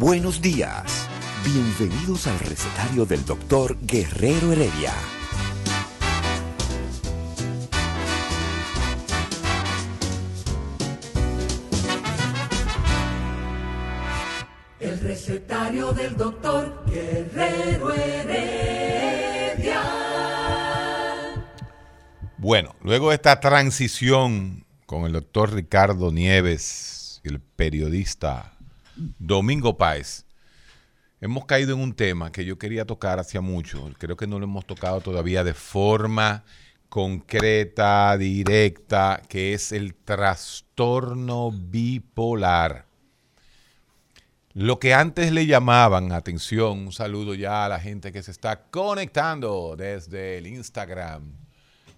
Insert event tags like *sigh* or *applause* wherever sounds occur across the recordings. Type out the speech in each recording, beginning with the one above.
Buenos días. Bienvenidos al recetario del doctor Guerrero Heredia. El recetario del doctor Guerrero Heredia. Bueno, luego de esta transición con el doctor Ricardo Nieves y el periodista Domingo Páez, hemos caído en un tema que yo quería tocar hacia mucho. Creo que no lo hemos tocado todavía de forma concreta, directa, que es el trastorno bipolar. Lo que antes le llamaban, atención, un saludo ya a la gente que se está conectando desde el Instagram,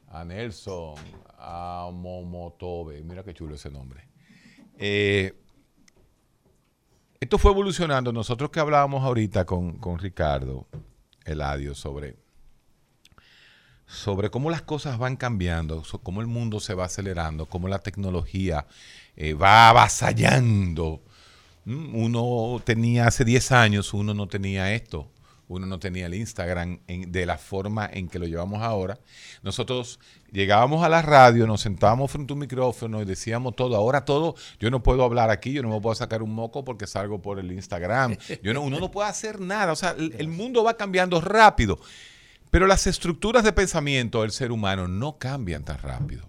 a Nelson, a Momotobe, mira qué chulo ese nombre. Eh, esto fue evolucionando. Nosotros que hablábamos ahorita con, con Ricardo Eladio sobre, sobre cómo las cosas van cambiando, cómo el mundo se va acelerando, cómo la tecnología eh, va avasallando. Mm, Uno tenía hace 10 años, uno no tenía esto. Uno no tenía el Instagram en- de la forma en que lo llevamos ahora. Nosotros llegábamos a la radio, nos sentábamos frente a un micrófono y decíamos todo. Ahora todo, yo no puedo hablar aquí, yo no me puedo sacar un moco porque salgo por el Instagram. Yo no, uno no puede hacer nada. O sea, el, el mundo va cambiando rápido. Pero las estructuras de pensamiento del ser humano no cambian tan rápido.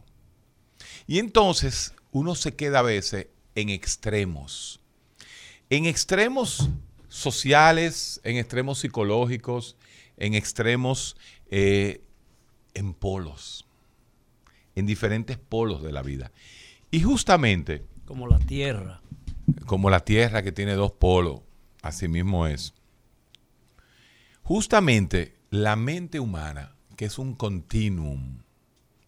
Y entonces uno se queda a veces en extremos. En extremos sociales, en extremos psicológicos, en extremos eh, en polos, en diferentes polos de la vida. Y justamente, Como la tierra. como la Tierra que tiene dos polos, así mismo es. Justamente la mente humana, que es un continuum,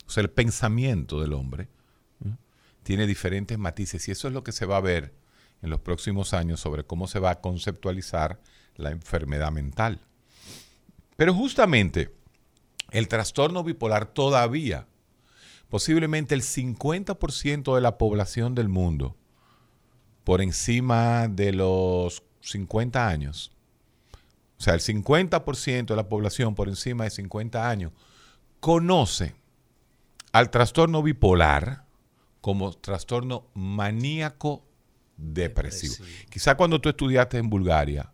o sea, el pensamiento del hombre, tiene diferentes matices y eso es lo que se va a ver en los próximos años sobre cómo se va a conceptualizar la enfermedad mental. Pero justamente el trastorno bipolar todavía, posiblemente el 50% de la población del mundo, por encima de los 50 años, o sea, el 50% de la población por encima de 50 años, conoce al trastorno bipolar como trastorno maníaco depresivo. Quizá cuando tú estudiaste en Bulgaria,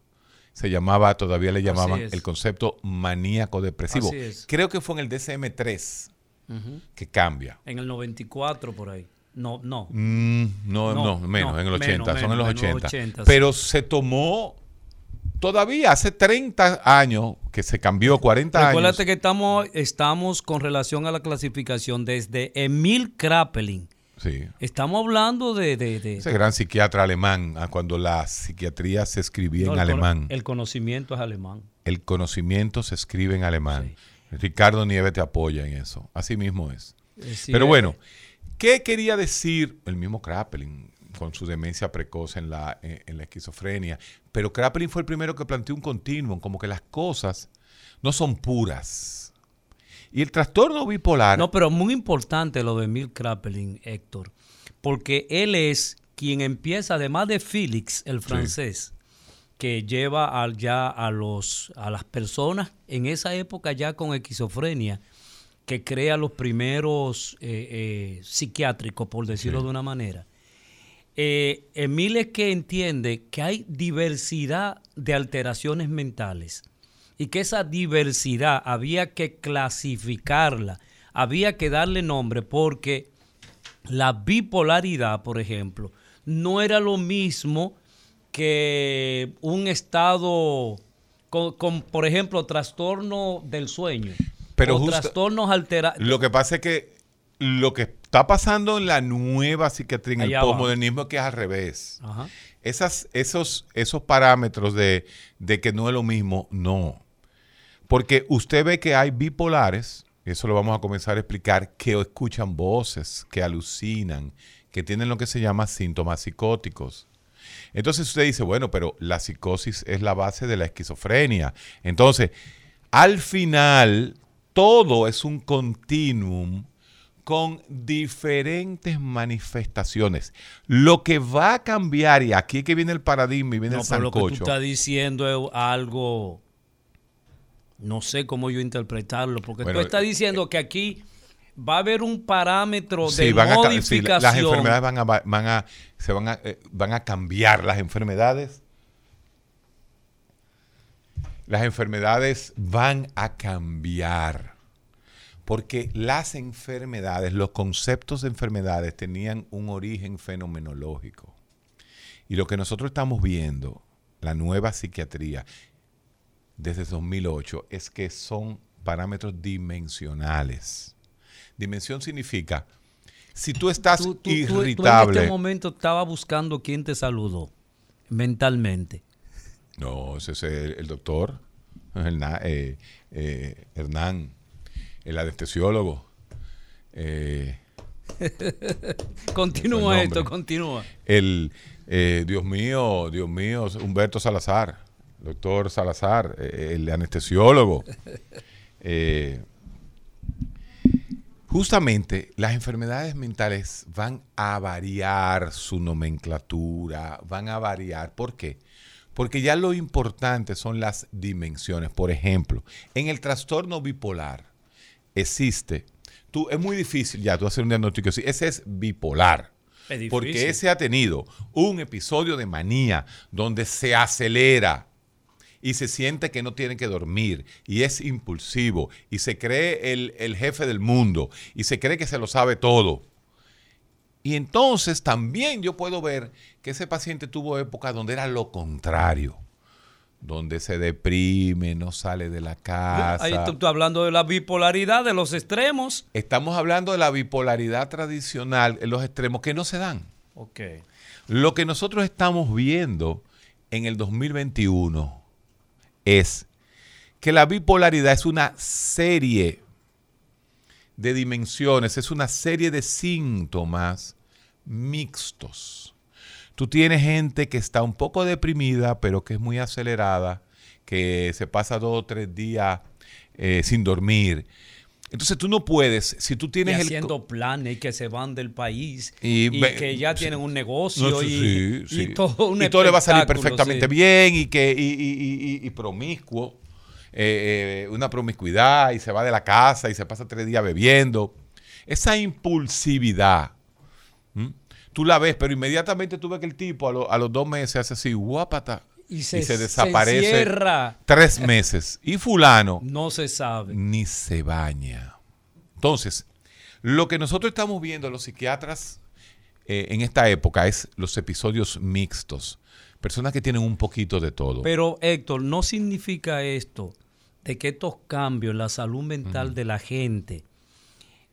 se llamaba, todavía le llamaban el concepto maníaco depresivo. Creo que fue en el DSM-3 Ujú. que cambia. En el 94 por ahí. No, no. Mm, no, no, No, menos, no, en el 80, menos, son en los menos, en los 80. 80, Pero se tomó todavía hace 30 años que se cambió, 40 años. Recuérdate que estamos, estamos con relación a la clasificación desde Emil Kraepelin. Sí. Estamos hablando de... de- de- Ese gran psiquiatra alemán, ah, cuando la psiquiatría se escribía no, en el alemán. El conocimiento es alemán. El conocimiento se escribe en alemán. Ricardo Nieves te apoya en eso. Así mismo es. Eh, sí, Pero eh, bueno, ¿qué quería decir el mismo Kraepelin con su demencia precoz en la, en, en la esquizofrenia? Pero Kraepelin fue el primero que planteó un continuum, como que las cosas no son puras. Y el trastorno bipolar... No, pero muy importante lo de Emil Kraepelin, Héctor, porque él es quien empieza, además de Félix, el francés, que lleva al- ya a, los, a las personas en esa época ya con esquizofrenia, que crea los primeros eh, eh, psiquiátricos, por decirlo de una manera. Eh, Emil es que entiende que hay diversidad de alteraciones mentales y que esa diversidad había que clasificarla, había que darle nombre porque la bipolaridad, por ejemplo, no era lo mismo que un estado con, con, por ejemplo, trastorno del sueño. Pero o justo- trastornos alterados. Lo que pasa es que lo que está pasando en la nueva psiquiatría, en el Allá va. posmodernismo, es que es al revés. Ajá. Esas, esos, esos parámetros de, de que no es lo mismo, no. Porque usted ve que hay bipolares, y eso lo vamos a comenzar a explicar, que escuchan voces, que alucinan, que tienen lo que se llama síntomas psicóticos. Entonces usted dice, bueno, pero la psicosis es la base de la esquizofrenia. Entonces, al final, todo es un continuum con diferentes manifestaciones. Lo que va a cambiar, y aquí es que viene el paradigma y viene No, el pero lo que tú sancocho. estás diciendo es algo. No sé cómo yo interpretarlo, porque Bueno, tú estás diciendo que aquí va a haber un parámetro Sí, de van a ca- sí, modificación. las enfermedades van a, van a- se van a, eh, van a cambiar. Las enfermedades, las enfermedades van a cambiar. Porque las enfermedades, los conceptos de enfermedades tenían un origen fenomenológico. Y lo que nosotros estamos viendo, la nueva psiquiatría, desde 2008, es que son parámetros dimensionales. Dimensión significa, si tú estás Tú- tú en irritable... este momento estaba buscando quién te saludó mentalmente. No, ese es el, el doctor Hernán, eh, eh, Hernán, el anestesiólogo. Eh, *laughs* Continúa Buen esto, continúa. el, eh, Dios mío, Dios mío, Humberto Salazar, doctor Salazar, eh, el anestesiólogo. *laughs* Eh, justamente las enfermedades mentales van a variar su nomenclatura, van a variar. ¿Por qué? Porque ya lo importante son las dimensiones. Por ejemplo, en el trastorno bipolar existe, tú, es muy difícil ya tú hacer un diagnóstico así, ese es bipolar. Es. Porque ese ha tenido un episodio de manía donde se acelera y se siente que no tiene que dormir y es impulsivo y se cree el, el jefe del mundo y se cree que se lo sabe todo. Y entonces también yo puedo ver que ese paciente tuvo épocas donde era lo contrario, donde se deprime, no sale de la casa. Ahí tú estás hablando de la bipolaridad, de los extremos. Estamos hablando de la bipolaridad tradicional los extremos que no se dan. Ok. Lo que nosotros estamos viendo en el 2021 es que la bipolaridad es una serie de dimensiones, es una serie de síntomas mixtos. Tú tienes gente que está un poco deprimida, pero que es muy acelerada, que se pasa dos o tres días eh, sin dormir. Entonces tú no puedes, si tú Y tienes el... haciendo planes y que se van del país Y y, que ya sí. tienen un negocio No, y, sí, sí. y todo un Y todo le va a salir perfectamente sí. bien y que y, y- y- y- y promiscuo, eh, eh, una promiscuidad y se va de la casa y se pasa tres días bebiendo. Esa impulsividad, ¿m? tú la ves, pero inmediatamente tú ves que el tipo a, lo- a los dos meses hace así, guapata, Y se, se desaparece encierra. tres meses. Y fulano No se sabe. ni se baña. Entonces, lo que nosotros estamos viendo los psiquiatras eh, en esta época es los episodios mixtos. Personas que tienen un poquito de todo. Pero Héctor, ¿no significa esto de que estos cambios en la salud mental de la gente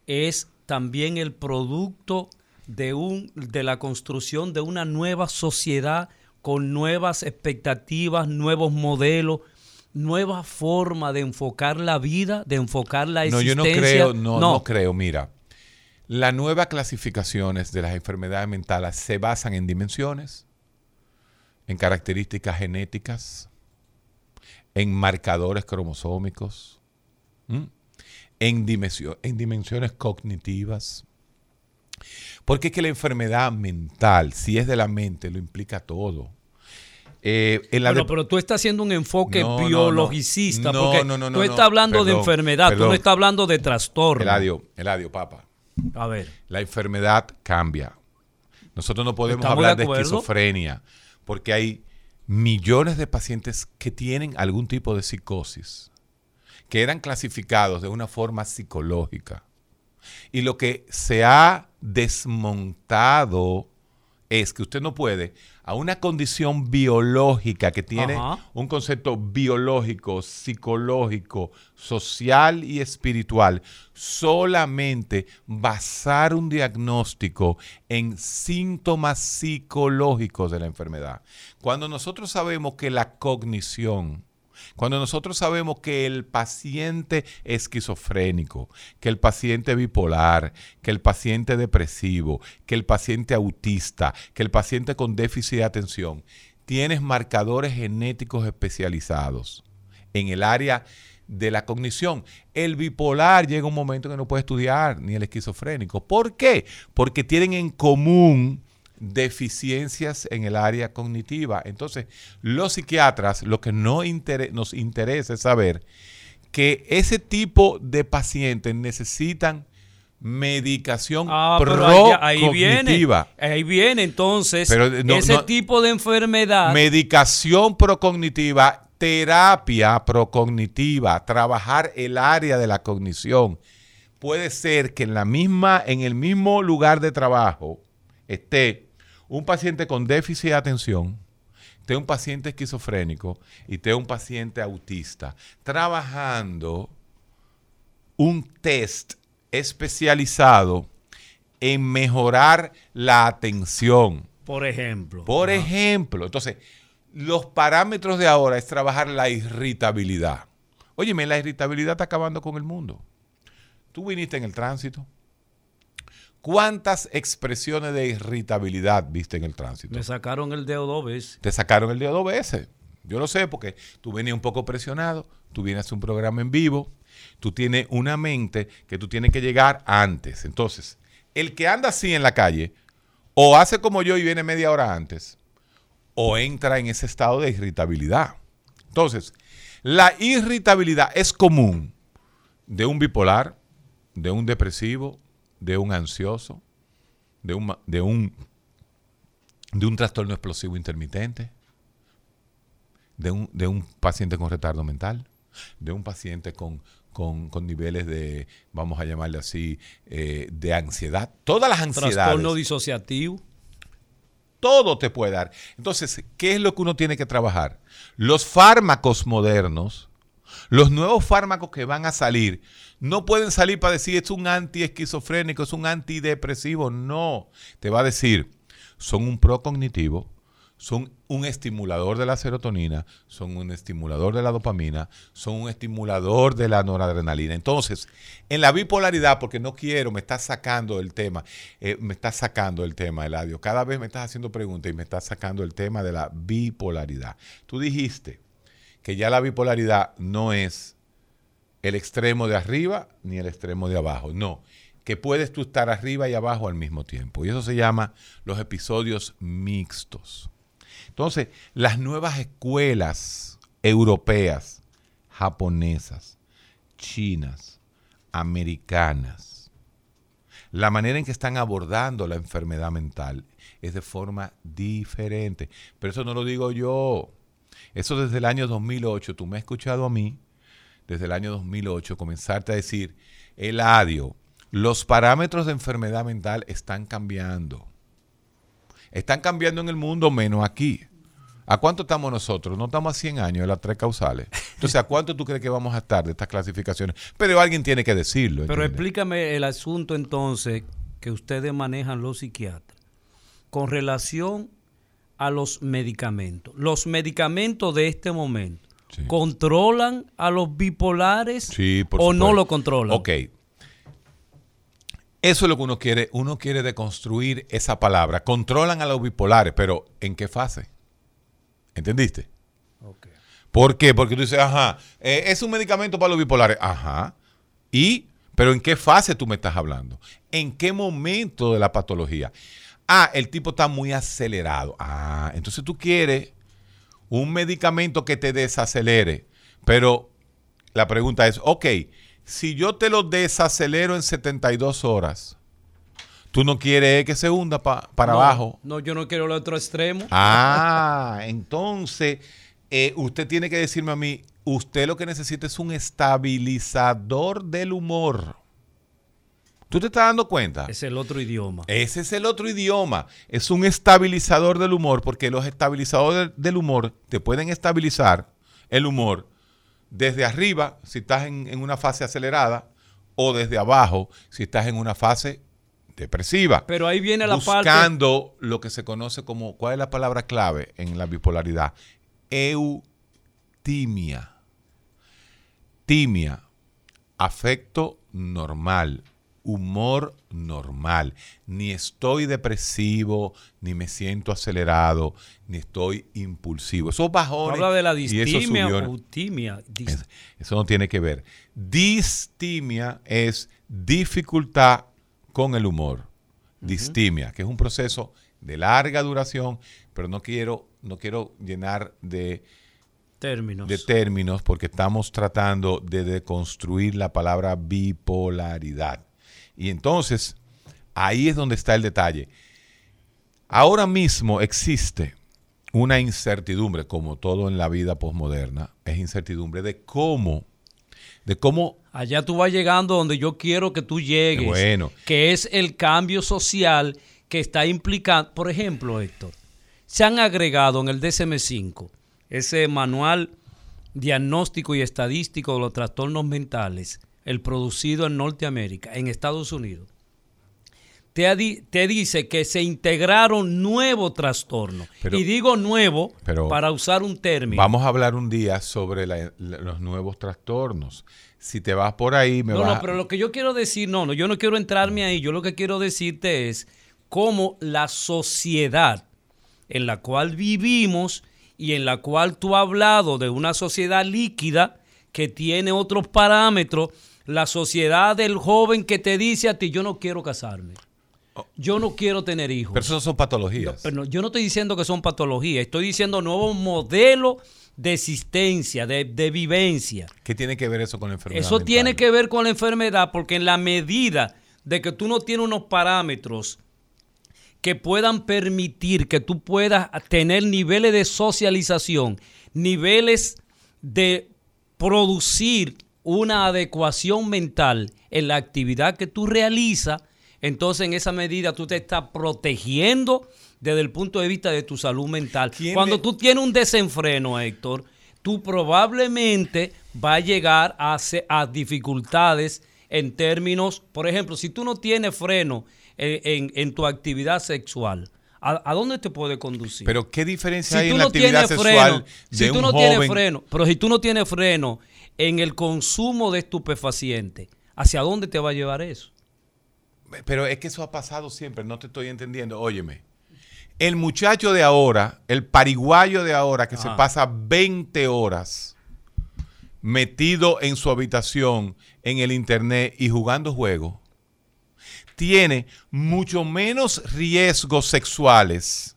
es también el producto de, un, de la construcción de una nueva sociedad con nuevas expectativas, nuevos modelos, nueva forma de enfocar la vida, de enfocar la no, yo existencia? no creo, no, no creo. Mira, las nuevas clasificaciones de las enfermedades mentales se basan en dimensiones, en características genéticas, en marcadores cromosómicos, ¿m? en, dimensio- en dimensiones cognitivas. Porque es que la enfermedad mental, si es de la mente, lo implica todo. Eh, en la Bueno, de- pero tú estás haciendo un enfoque No, biologicista, No, porque no, tú estás hablando de Perdón, enfermedad, tú no estás hablando de trastorno. Eladio, Eladio, papa. A ver. La enfermedad cambia. Nosotros no podemos Estamos hablar de esquizofrenia porque hay millones de pacientes que tienen algún tipo de psicosis, que eran clasificados de una forma psicológica. Y lo que se ha desmontado es que usted no puede a una condición biológica que tiene Ajá. un concepto biológico, psicológico, social y espiritual, solamente basar un diagnóstico en síntomas psicológicos de la enfermedad. Cuando nosotros sabemos que la cognición, cuando nosotros sabemos que el paciente esquizofrénico, que el paciente bipolar, que el paciente depresivo, que el paciente autista, que el paciente con déficit de atención, tienes marcadores genéticos especializados en el área de la cognición. El bipolar llega un momento que no puede estudiar, ni el esquizofrénico. ¿Por qué? Porque tienen en común deficiencias en el área cognitiva. Entonces, los psiquiatras, lo que no inter- nos interesa es saber que ese tipo de pacientes necesitan medicación Ah, pero ahí, ahí viene. procognitiva. Ahí viene entonces Pero, no, ese no- tipo de enfermedad. Medicación procognitiva, terapia procognitiva, trabajar el área de la cognición. Puede ser que en la misma, en el mismo lugar de trabajo esté un paciente con déficit de atención, esté un paciente esquizofrénico y esté un paciente autista, trabajando un test especializado en mejorar la atención. por ejemplo. Por ejemplo, entonces, los parámetros de ahora es trabajar la irritabilidad. Óyeme, la irritabilidad está acabando con el mundo. Tú viniste en el tránsito. ¿Cuántas expresiones de irritabilidad viste en el tránsito? Me sacaron el dedo dos veces. Te sacaron el dedo dos veces. Yo lo sé porque tú venías un poco presionado, tú vienes a un programa en vivo, tú tienes una mente que tú tienes que llegar antes. Entonces, el que anda así en la calle, o hace como yo y viene media hora antes, o entra en ese estado de irritabilidad. Entonces, la irritabilidad es común de un bipolar, de un depresivo, de un ansioso, de un, de un, de un trastorno explosivo intermitente, de un, de un paciente con retardo mental, de un paciente con, con- con niveles de, vamos a llamarle así, eh, de ansiedad. Todas las ansiedades Trastorno disociativo. todo te puede dar. Entonces, ¿qué es lo que uno tiene que trabajar? Los fármacos modernos, los nuevos fármacos que van a salir, no pueden salir para decir es un antiesquizofrénico, es un antidepresivo. No, te va a decir, son un procognitivo, son un estimulador de la serotonina, son un estimulador de la dopamina, son un estimulador de la noradrenalina. Entonces, en la bipolaridad, porque no quiero, me estás sacando el tema, eh, me estás sacando el tema, Eladio. Cada vez me estás haciendo preguntas y me estás sacando el tema de la bipolaridad. Tú dijiste que ya la bipolaridad no es el extremo de arriba ni el extremo de abajo. No, que puedes tú estar arriba y abajo al mismo tiempo. Y eso se llama los episodios mixtos. Entonces, las nuevas escuelas europeas, japonesas, chinas, americanas, la manera en que están abordando la enfermedad mental es de forma diferente. Pero eso no lo digo yo. Eso desde el año 2008, tú me has escuchado a mí, desde el año 2008, comenzarte a decir, Eladio, los parámetros de enfermedad mental están cambiando. Están cambiando en el mundo menos aquí. ¿A cuánto estamos nosotros? No estamos a 100 años de las tres causales. Entonces, ¿a cuánto tú crees que vamos a estar de estas clasificaciones? Pero alguien tiene que decirlo. Pero explícame el asunto entonces que ustedes manejan los psiquiatras con relación a los medicamentos. Los medicamentos de este momento Sí. controlan a los bipolares Sí, por o no lo controlan. Ok. Eso es lo que uno quiere. Uno quiere deconstruir esa palabra. Controlan a los bipolares, pero ¿en qué fase? ¿Entendiste? Ok. ¿Por qué? Porque tú dices, ajá, eh, es un medicamento para los bipolares. Ajá. ¿Y? ¿Pero en qué fase tú me estás hablando? ¿En qué momento de la patología? Ah, el tipo está muy acelerado. Ah, entonces tú quieres un medicamento que te desacelere. Pero la pregunta es, ok, si yo te lo desacelero en 72 horas, tú no quieres que se hunda pa- para No, abajo. No, yo no quiero el otro extremo. Ah, *laughs* entonces eh, usted tiene que decirme a mí, usted lo que necesita es un estabilizador del humor. ¿Tú te estás dando cuenta? Es el otro idioma. Ese es el otro idioma. Es un estabilizador del humor porque los estabilizadores del humor te pueden estabilizar el humor desde arriba si estás en, en una fase acelerada o desde abajo si estás en una fase depresiva. Pero ahí viene la parte... Buscando lo que se conoce como, ¿cuál es la palabra clave en la bipolaridad? Eutimia. Timia, afecto normal, humor normal. Ni estoy depresivo, ni me siento acelerado, ni estoy impulsivo. Esos bajones. Habla de la distimia o eutimia. Dis- es- Eso no tiene que ver. Distimia es dificultad con el humor. Distimia, que es un proceso de larga duración, pero no quiero, no quiero llenar de, términos. de términos porque estamos tratando de deconstruir la palabra bipolaridad. Y entonces, ahí es donde está el detalle. Ahora mismo existe una incertidumbre, como todo en la vida posmoderna, es incertidumbre de cómo, de cómo Allá tú vas llegando donde yo quiero que tú llegues. Bueno. Que es el cambio social que está implicando. Por ejemplo, Héctor, se han agregado en el DSM-5, ese manual diagnóstico y estadístico de los trastornos mentales, el producido en Norteamérica, en Estados Unidos. Te, te dice que se integraron nuevos trastornos. Pero- y digo nuevo pero- para usar un término. vamos a hablar un día sobre la- la- los nuevos trastornos. Si te vas por ahí, me No, vas no, pero lo que yo quiero decir, no, no, yo no quiero entrarme ahí. Yo lo que quiero decirte es cómo la sociedad en la cual vivimos y en la cual tú has hablado de una sociedad líquida que tiene otros parámetros, la sociedad del joven que te dice a ti, yo no quiero casarme, yo no quiero tener hijos. Pero eso son patologías. Pero no, yo no estoy diciendo que son patologías, estoy diciendo nuevos modelos de existencia, de, de vivencia. ¿Qué tiene que ver eso con la enfermedad? Eso mental? tiene que ver con la enfermedad porque en la medida de que tú no tienes unos parámetros que puedan permitir que tú puedas tener niveles de socialización, niveles de producir una adecuación mental en la actividad que tú realizas, entonces en esa medida tú te estás protegiendo desde el punto de vista de tu salud mental. ¿Quién Cuando tú tienes un desenfreno, Héctor, tú probablemente va a llegar a, a dificultades en términos, por ejemplo, si tú no tienes freno en, en- en tu actividad sexual, ¿a, a dónde te puede conducir? Pero ¿qué diferencia si hay en la no actividad tienes sexual freno, de si tú un no joven? tienes freno, pero si tú no tienes freno en el consumo de estupefacientes, ¿hacia dónde te va a llevar eso? Pero es que eso ha pasado siempre, no te estoy entendiendo. Óyeme, el muchacho de ahora, el pariguayo de ahora que se pasa 20 horas metido en su habitación, en el internet y jugando juegos, tiene mucho menos riesgos sexuales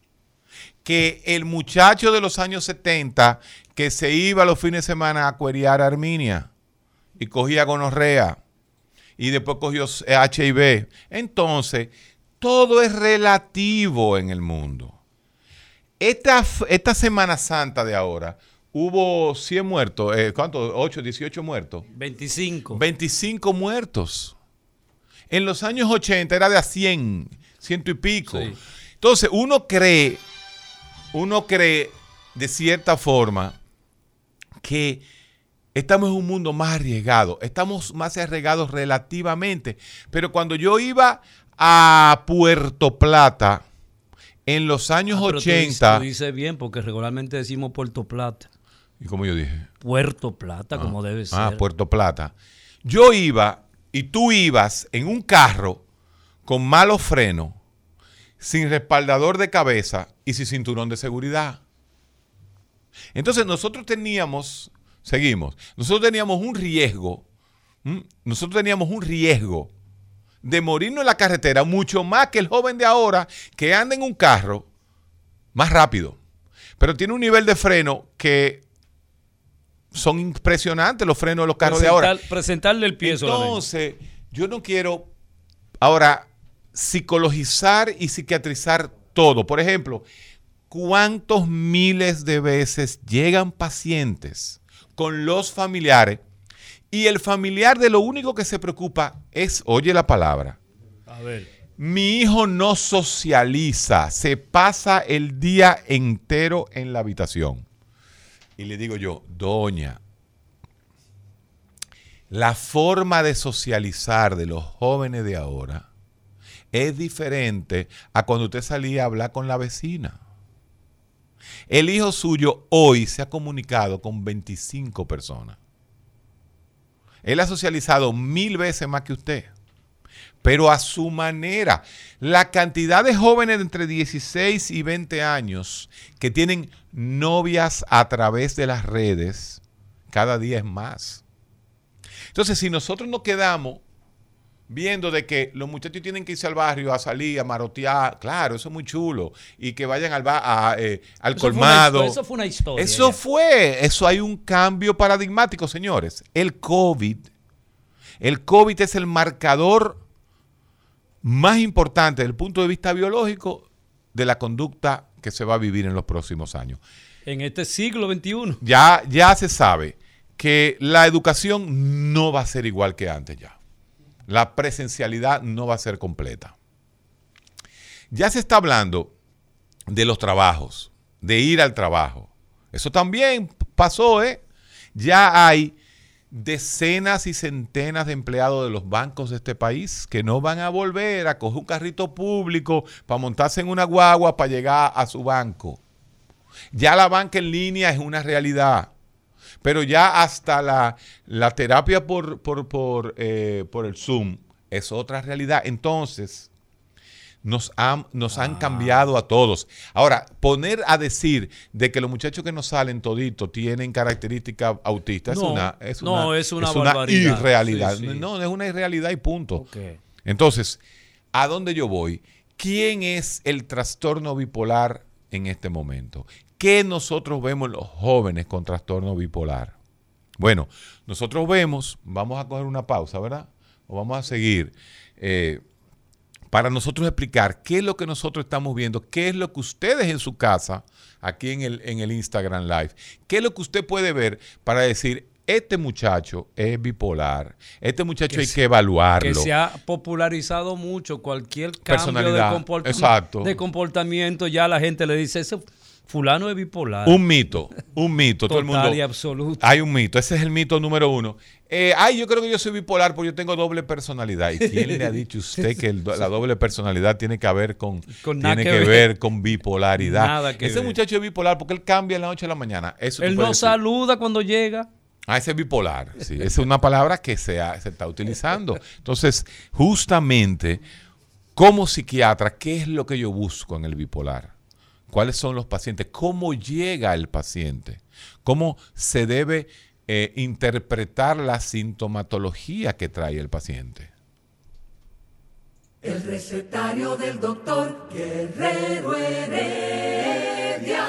que el muchacho de los años 70 que se iba los fines de semana a cuerear a Arminia y cogía gonorrea y después cogió HIV. Entonces, todo es relativo en el mundo. Esta, esta Semana Santa de ahora hubo 100 muertos, eh, ¿cuánto? 8, 18 muertos. 25. 25 muertos. En los años 80 era de a 100, ciento y pico. Sí. Entonces, uno cree, uno cree de cierta forma que estamos en un mundo más arriesgado, estamos más arriesgados relativamente. Pero cuando yo iba a Puerto Plata en los años Ah, pero tú 80, dices- Tú dices bien, porque regularmente decimos Puerto Plata. y como yo dije, Puerto Plata, como debe ser. Ah, Puerto Plata. Yo iba y tú ibas en un carro con malos frenos, sin respaldador de cabeza y sin cinturón de seguridad. Entonces nosotros teníamos, seguimos, nosotros teníamos un riesgo, ¿m? nosotros teníamos un riesgo de morirnos en la carretera mucho más que el joven de ahora que anda en un carro más rápido, pero tiene un nivel de freno que son impresionantes los frenos de los carros de ahora. Presentar- Presentarle el pie solamente. Entonces, yo no quiero ahora psicologizar y psiquiatrizar todo. Por ejemplo, ¿cuántos miles de veces llegan pacientes con los familiares y el familiar de lo único que se preocupa es, oye la palabra, A ver. Mi hijo no socializa, se pasa el día entero en la habitación. Y le digo yo, doña, la forma de socializar de los jóvenes de ahora es diferente a cuando usted salía a hablar con la vecina. El hijo suyo hoy se ha comunicado con 25 personas. Él ha socializado mil veces más que usted pero a su manera. La cantidad de jóvenes de entre 16 y 20 años que tienen novias a través de las redes, cada día es más. Entonces, si nosotros nos quedamos viendo de que los muchachos tienen que irse al barrio a salir, a marotear, claro, eso es muy chulo, y que vayan al, eh, al colmado. eso fue una historia. Eso fue, eso hay un cambio paradigmático, señores. El COVID, el COVID es el marcador más importante desde el punto de vista biológico de la conducta que se va a vivir en los próximos años. En este siglo XXI. Ya, ya se sabe que la educación no va a ser igual que antes ya. La presencialidad no va a ser completa. Ya se está hablando de los trabajos, de ir al trabajo. Eso también pasó, ¿eh? Ya hay decenas y centenas de empleados de los bancos de este país que no van a volver a coger un carrito público para montarse en una guagua para llegar a su banco. Ya la banca en línea es una realidad. Pero ya hasta la, terapia por, por, por, eh, por el Zoom es otra realidad. Entonces, nos han, nos han cambiado a todos. Ahora, poner a decir de que los muchachos que nos salen toditos tienen características autistas es una, es una, es una, irrealidad. No, es una irrealidad y punto. Entonces, ¿a dónde yo voy? ¿Quién es el trastorno bipolar en este momento? ¿Qué nosotros vemos los jóvenes con trastorno bipolar? Bueno, nosotros vemos, vamos a coger una pausa, ¿verdad? O vamos a seguir. Eh, para nosotros explicar qué es lo que nosotros estamos viendo, qué es lo que ustedes en su casa, aquí en el, en el Instagram Live, qué es lo que usted puede ver para decir, este muchacho es bipolar, este muchacho hay que evaluarlo. Que se ha popularizado mucho cualquier cambio de, comportamiento, de comportamiento, ya la gente le dice, ese fulano es bipolar. Un mito, un mito. todo el mundo, y absoluto. Hay un mito, ese es el mito número uno. Eh, ay, yo creo que yo soy bipolar porque yo tengo doble personalidad. ¿Y quién le ha dicho a usted que la doble personalidad tiene que ver con, tiene que, ver. con bipolaridad? Nada que Ese muchacho es bipolar porque él cambia en la noche a la mañana. Eso él no saluda cuando llega. Ah, ese es bipolar. Sí, esa es una palabra que se, se está utilizando. Entonces, justamente, como psiquiatra, ¿qué es lo que yo busco en el bipolar? ¿Cuáles son los pacientes? ¿Cómo llega el paciente? ¿Cómo se debe eh, interpretar la sintomatología que trae el paciente. El recetario del doctor Guerrero Heredia.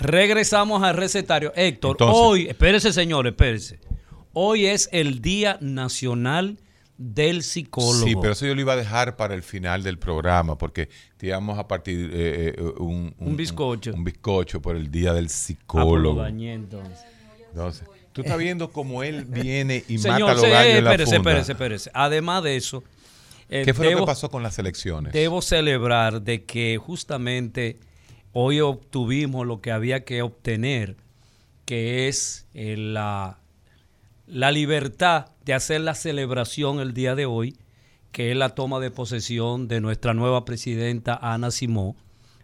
Regresamos al recetario. Héctor, hoy, espérese señor, espérese. Hoy es el Día Nacional del psicólogo. Sí, pero eso yo lo iba a dejar para el final del programa, porque te íbamos a partir eh, eh, un, un, bizcocho. Un, bizcocho por el día del psicólogo. Ah, entonces. tú estás viendo cómo él viene y mata a los gallos en la espérese, espérese, espérese. Además de eso... Eh, ¿Qué fue lo que pasó con las elecciones? Debo celebrar de que justamente hoy obtuvimos lo que había que obtener, que es la la libertad de hacer la celebración el día de hoy, que es la toma de posesión de nuestra nueva presidenta Ana Simó,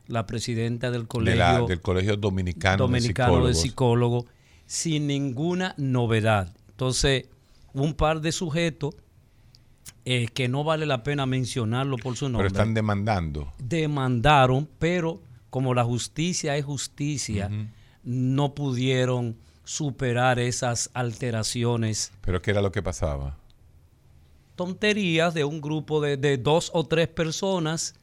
la presidenta del Colegio, del colegio Dominicano, de, Psicólogos, sin ninguna novedad. Entonces, un par de sujetos eh, que no vale la pena mencionarlo por su nombre. Pero están demandando. Demandaron, pero como la justicia es justicia, no pudieron superar esas alteraciones. ¿Pero qué era lo que pasaba? Tonterías de un grupo de, dos o tres personas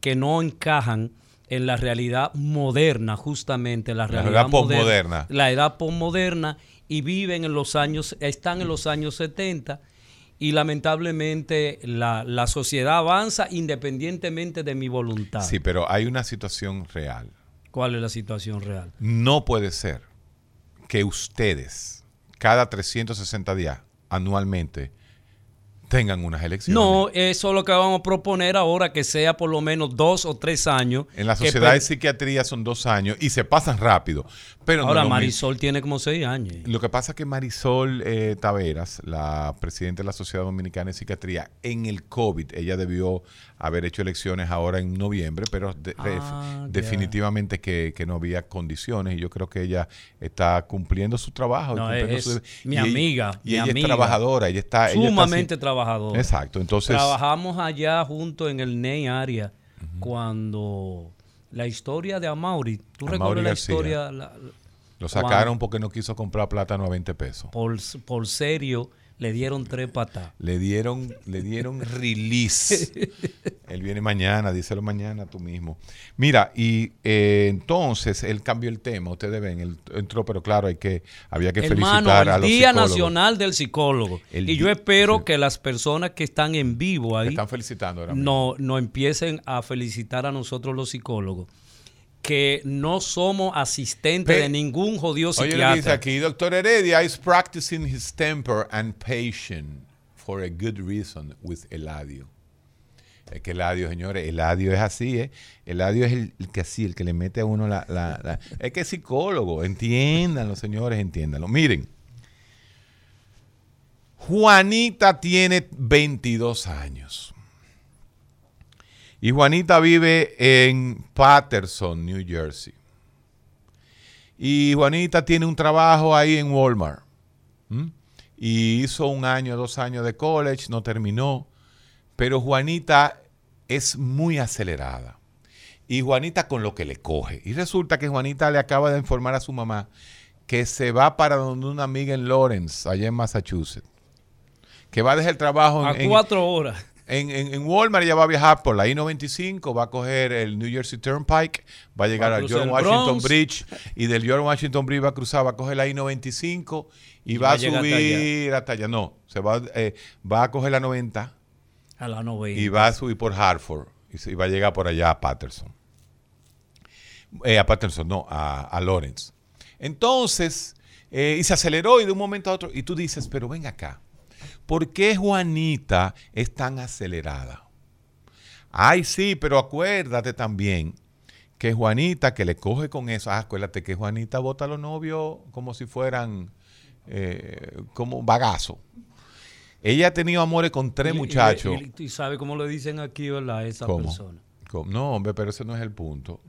que no encajan en la realidad moderna, justamente la realidad la edad postmoderna. La edad postmoderna y viven en los años, están en los años 70 y lamentablemente la, la sociedad avanza independientemente de mi voluntad. Sí, pero hay una situación real. ¿Cuál es la situación real? No puede ser que ustedes, cada 360 días, anualmente, tengan unas elecciones. No, eso es lo que vamos a proponer ahora, que sea por lo menos dos o tres años. En la sociedad de psiquiatría son dos años y se pasan rápido. Pero Ahora mismo. Marisol tiene como seis años. Lo que pasa es que Marisol eh, Taveras, la presidenta de la Sociedad Dominicana de Psiquiatría, en el COVID, ella debió haber hecho elecciones ahora en noviembre, pero de- Ah, definitivamente que, que no había condiciones y yo creo que ella está cumpliendo su trabajo. y No, cumpliendo es su- mi y ella- amiga, Y mi ella amiga. es trabajadora, ella está... ella está Sumamente así- trabajador. Exacto, entonces... Trabajamos allá junto en el NEI área cuando la historia de Amaury, ¿tú recuerdas la historia? La- la- Lo sacaron porque no quiso comprar plátano a 20 pesos. por, por serio, le dieron tres patas. Le dieron, le dieron *laughs* release. *laughs* él viene mañana, díselo mañana tú mismo. Mira, y eh, entonces él cambió el tema, ustedes ven, él entró, pero claro, hay que, había que Hermano, felicitar a el los Día psicólogos Nacional del Psicólogo. El y yo espero sí. que las personas que están en vivo que ahí están felicitando ahora mismo. no, no empiecen a felicitar a nosotros los psicólogos. Que no somos asistentes Pe- de ningún jodido Oye, lo que dice psiquiatra. aquí, doctor Heredia is practicing his temper and patience for a good reason with Eladio. Es que Eladio, señores, Eladio es así, ¿eh? Eladio es el, el que así, el que le mete a uno la, la- la- Es que es psicólogo, entiéndanlo, señores, entiéndanlo. Miren, Juanita tiene 22 años. Y Juanita vive en Patterson, New Jersey. Y Juanita tiene un trabajo ahí en Walmart. Y hizo un año, dos años de college, no terminó. Pero Juanita es muy acelerada. Y Juanita con lo que le coge. Y resulta que Juanita le acaba de informar a su mamá que se va para donde una amiga en Lawrence, allá en Massachusetts. Que va a dejar el trabajo en, A en- cuatro horas. En, en- en Walmart ella va a viajar por la I-95, va a coger el New Jersey Turnpike, va a llegar Va a al George Washington. Bridge y del George Washington Bridge va a cruzar, va a coger la I-95 y, Y va, va a hasta subir hasta allá. No, se va, eh, va a coger la 90 A la 90. y va a subir por Hartford y, se- y va a llegar por allá a Patterson. Eh, a Patterson, no, a, a Lawrence. Entonces, eh, y se aceleró y de un momento a otro, y tú dices, pero ven acá, ¿por qué Juanita es tan acelerada? Ay, sí, pero acuérdate también que Juanita, que le coge con eso, ah, acuérdate que Juanita bota a los novios como si fueran eh, como bagazo. Ella ha tenido amores con tres Y- muchachos. Y, y sabe cómo le dicen aquí, ¿verdad? Esa ¿Cómo? persona. ¿Cómo? No, hombre, pero ese no es el punto.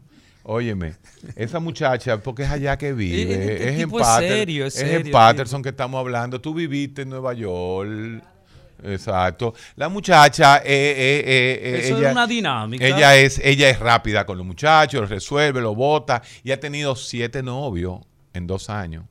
Óyeme, esa muchacha, porque es allá que vive, es, en, es Patter- serio, es en Patterson que estamos hablando. Tú viviste en Nueva York. Exacto. La muchacha, eh, eh, eh, eh, Eso ella, es una dinámica. ella es, ella es rápida con los muchachos, los resuelve, los bota y ha tenido siete novios en dos años.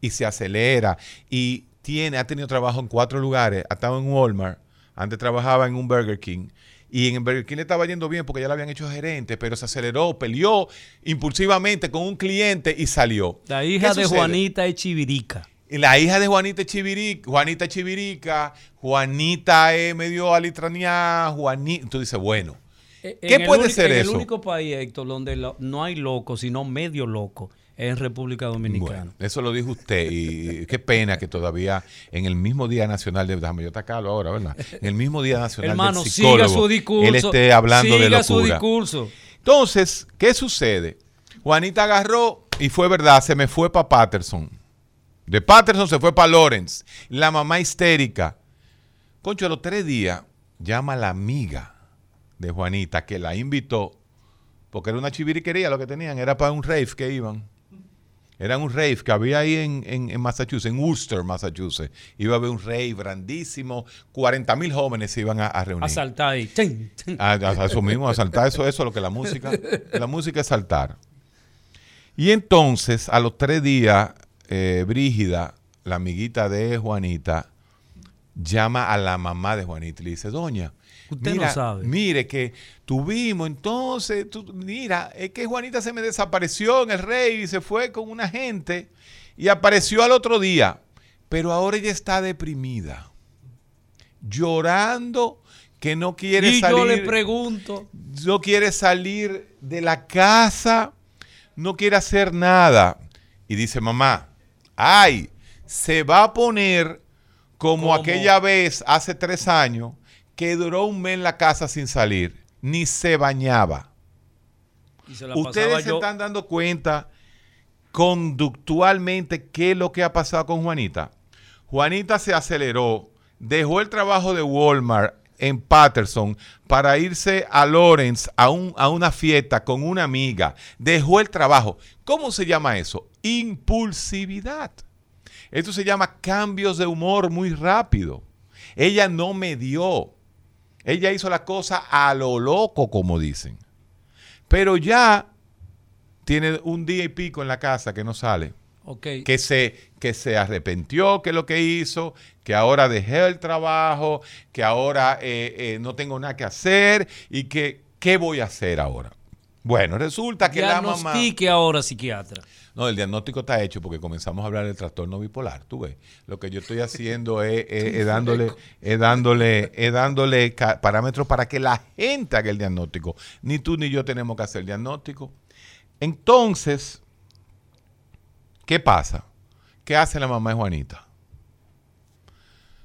Y se acelera y tiene, ha tenido trabajo en cuatro lugares. Ha estado en Walmart, antes trabajaba en un Burger King. Y en el Burger King le estaba yendo bien porque ya la habían hecho gerente, pero se aceleró, peleó impulsivamente con un cliente y salió. La hija ¿Qué de sucede? Juanita es Chivirica. Y La hija de Juanita Chivirica, Juanita Chivirica, Juanita es medio alitraneada, Juanita. Tú dices, bueno, Eh, ¿Qué en el puede único- ser en eso? el único país, Héctor, donde lo- no hay locos, sino medio loco, es en República Dominicana. Bueno, eso lo dijo usted y qué pena que todavía en el mismo Día Nacional de déjame yo atacarlo ahora, ¿verdad? En el mismo Día Nacional Hermano, del siga psicólogo, su discurso. él esté hablando de siga su locura. discurso. Entonces, ¿qué sucede? Juanita agarró y fue verdad, se me fue para Patterson. De Patterson se fue para Lawrence. La mamá histérica. Concho, a los tres días llama a la amiga de Juanita que la invitó, porque era una chiviriquería lo que tenían, era para un rave que iban. Era un rave que había ahí en, en- en Massachusetts, en Worcester, Massachusetts. Iba a haber un rave grandísimo, 40 mil jóvenes se iban a, a reunir. A saltar ahí. A eso mismo, a saltar, eso, eso es lo que la música. La música es saltar. Y entonces, a los tres días, eh, Brígida, la amiguita de Juanita, llama a la mamá de Juanita y le dice, doña, Usted no mira, sabe. mire que tuvimos entonces, tú- mira, es que Juanita se me desapareció en el rey y se fue con una gente y apareció al otro día, pero ahora ella está deprimida, llorando que no quiere Y salir yo le pregunto, no quiere salir de la casa, no quiere hacer nada. Y dice, mamá, ay, se va a poner como aquella vez hace tres años que duró un mes en la casa sin salir, ni se bañaba. Y se la pasaba Ustedes se yo- están dando cuenta conductualmente qué es lo que ha pasado con Juanita. Juanita se aceleró, dejó el trabajo de Walmart en Patterson para irse a Lawrence a, un- a una fiesta con una amiga. Dejó el trabajo. ¿Cómo se llama eso? Impulsividad. Esto se llama cambios de humor muy rápido. Ella no me dio. Ella hizo la cosa a lo loco, como dicen. Pero ya tiene un día y pico en la casa que no sale. Que se, que se arrepintió que lo que hizo, que ahora dejé el trabajo, que ahora eh, eh, no tengo nada que hacer y que ¿qué voy a hacer ahora? Bueno, resulta que la mamá... Ahora, psiquiatra. No, el diagnóstico está hecho porque comenzamos a hablar del trastorno bipolar. Tú ves, lo que yo estoy haciendo es, es- *laughs* es dándole, es dándole, es dándole parámetros para que la gente haga el diagnóstico. Ni tú ni yo tenemos que hacer el diagnóstico. Entonces, ¿qué pasa? ¿Qué hace la mamá de Juanita?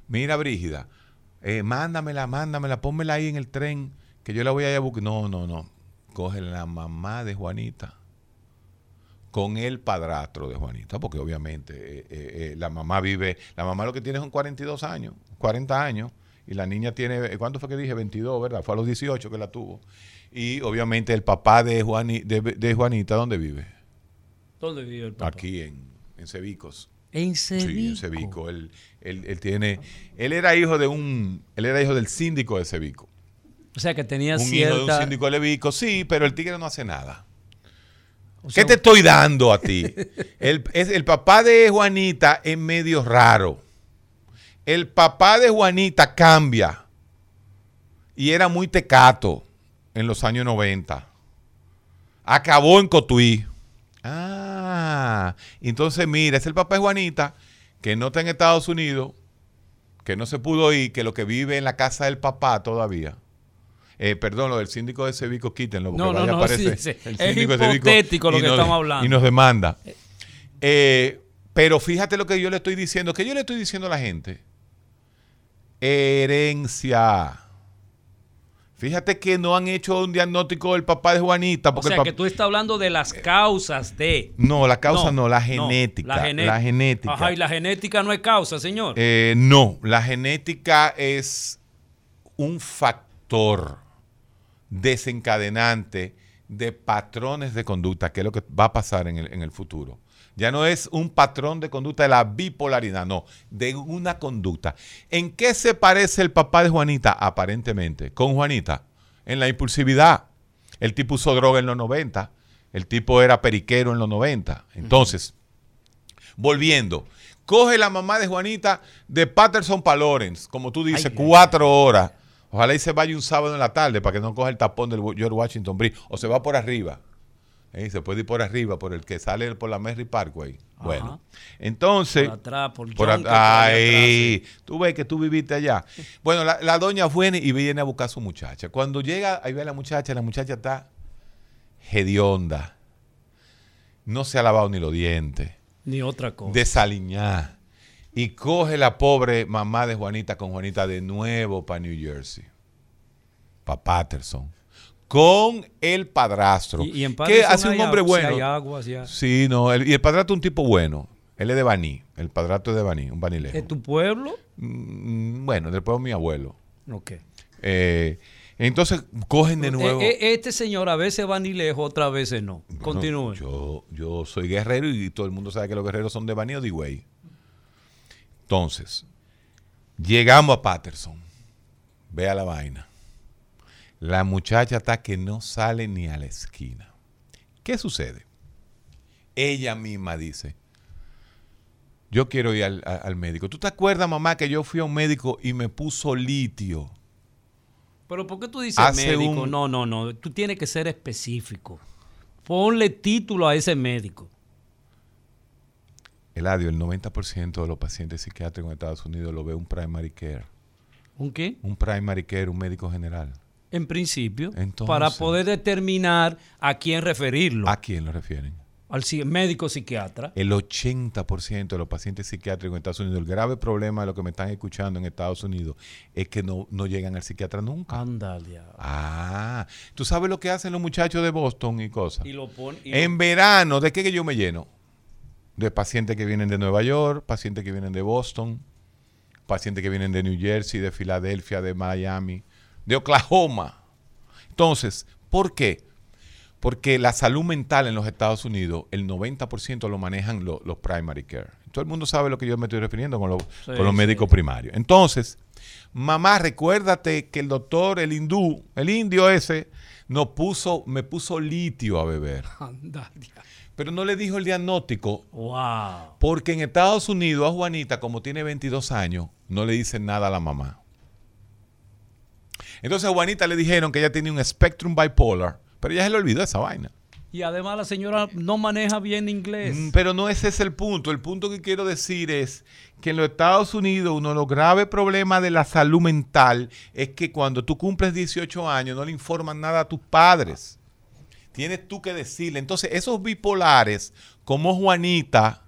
Mira, Brígida, eh, mándamela, mándamela, pónmela ahí en el tren, que yo la voy a ir a buscar. No, no, no. Coge la mamá de Juanita con el padrastro de Juanita, porque obviamente eh, eh, eh, la mamá vive, la mamá lo que tiene son 42 años, 40 años, y la niña tiene, ¿cuánto fue que dije? 22, ¿verdad? Fue a los 18 que la tuvo. Y obviamente el papá de, Juani- de, de Juanita, ¿dónde vive? ¿Dónde vive el papá? Aquí en, en Cebicos. En Sí, en Cevico. Él, él- él tiene, él era hijo de un, él era hijo del síndico de Cebico. O sea que tenía Un hijo de cierta... un síndico de Cebico, sí, pero el tigre no hace nada. O ¿Qué te estoy dando a ti? *laughs* El, es, el papá de Juanita es medio raro. El papá de Juanita cambia. Y era muy tecato en los años 90. Acabó en Cotuí. Ah, entonces mira, es el papá de Juanita que no está en Estados Unidos, que no se pudo ir, que lo que vive en la casa del papá todavía. Eh, perdón, lo del síndico de Cebico, quítenlo. Porque No, no, no, aparece sí, sí. el Es de hipotético lo que nos- estamos hablando. Y nos demanda. Eh, pero fíjate lo que yo le estoy diciendo, que yo le estoy diciendo a la gente. Herencia. Fíjate que no han hecho un diagnóstico del papá de Juanita. O Porque sea el que tú estás hablando de las causas de... No, la causa no, la genética. la, la, gené- genética. Ajá, y la genética no es causa, señor. Eh, no, la genética es un factor desencadenante de patrones de conducta, que es lo que va a pasar en el, en el futuro. Ya no es un patrón de conducta de la bipolaridad, no, de una conducta. ¿En qué se parece el papá de Juanita? Aparentemente, con Juanita, en la impulsividad. El tipo usó droga en los 90, el tipo era periquero en los 90. Entonces, volviendo, coge la mamá de Juanita de Patterson para Lawrence, como tú dices, Ay, ay, cuatro horas. Ojalá y se vaya un sábado en la tarde para que no coja el tapón del George Washington Bridge. O se va por arriba. Eh, Se puede ir por arriba, por el que sale por la Merry Parkway. Bueno, entonces... Por atrás, por, Por at- ay, atrás, tú ves que tú viviste allá. *laughs* Bueno, la, la doña viene y viene a buscar a su muchacha. Cuando llega, ahí ve a la muchacha, la muchacha está hedionda. No se ha lavado ni los dientes. Ni otra cosa. Desaliñada. Y coge la pobre mamá de Juanita con Juanita de nuevo para New Jersey. Para Patterson. Con el padrastro. y, y en que hace un hombre si bueno. hay agua, si hay- Sí, no, el- y el padrastro es un tipo bueno. Él es de Baní. El padrastro es de Baní, un banilejo. ¿Es tu pueblo? Mm, bueno, después mi abuelo. Ok. Eh, entonces cogen de nuevo. Eh, eh, este señor a veces lejos, otras veces no. Bueno, Continúe. Yo, yo soy guerrero y todo el mundo sabe que los guerreros son de Baní o de Higüey. Entonces, llegamos a Patterson. Vea la vaina. La muchacha está que no sale ni a la esquina. ¿Qué sucede? Ella misma dice, yo quiero ir al, médico. ¿Tú te acuerdas, mamá, que yo fui a un médico y me puso litio? Pero ¿por qué tú dices Hace médico? un- No, no, no. Tú tienes que ser específico. Ponle título a ese médico. Eladio, el 90% de los pacientes psiquiátricos en Estados Unidos lo ve un primary care. ¿Un qué? Un primary care, un médico general. En principio, Entonces- para poder determinar a quién referirlo. ¿A quién lo refieren? al médico psiquiatra. El 80% de los pacientes psiquiátricos en Estados Unidos, el grave problema de lo que me están escuchando en Estados Unidos es que no, no llegan al psiquiatra nunca. Ándale. Ah, tú sabes lo que hacen los muchachos de Boston y cosas. Y lo pon, en verano, ¿de qué que yo me lleno? De pacientes que vienen de Nueva York, pacientes que vienen de Boston, pacientes que vienen de New Jersey, de Filadelfia, de Miami, de Oklahoma. Entonces, ¿por qué? Porque la salud mental en los Estados Unidos, el 90% lo manejan los primary care. Todo el mundo sabe lo que yo me estoy refiriendo con, los médicos primarios. Entonces, mamá, recuérdate que el doctor, el hindú, el indio ese, nos puso, me puso litio a beber. Pero no le dijo el diagnóstico. Wow. Porque en Estados Unidos a Juanita, como tiene 22 años, no le dicen nada a la mamá. Entonces a Juanita le dijeron que ella tenía un spectrum bipolar pero ya se le olvidó esa vaina. Y además la señora no maneja bien inglés. Mm, pero no ese es el punto. El punto que quiero decir es que en los Estados Unidos uno de los graves problemas de la salud mental es que cuando tú cumples 18 años no le informan nada a tus padres. Tienes tú que decirle. Entonces esos bipolares, como Juanita,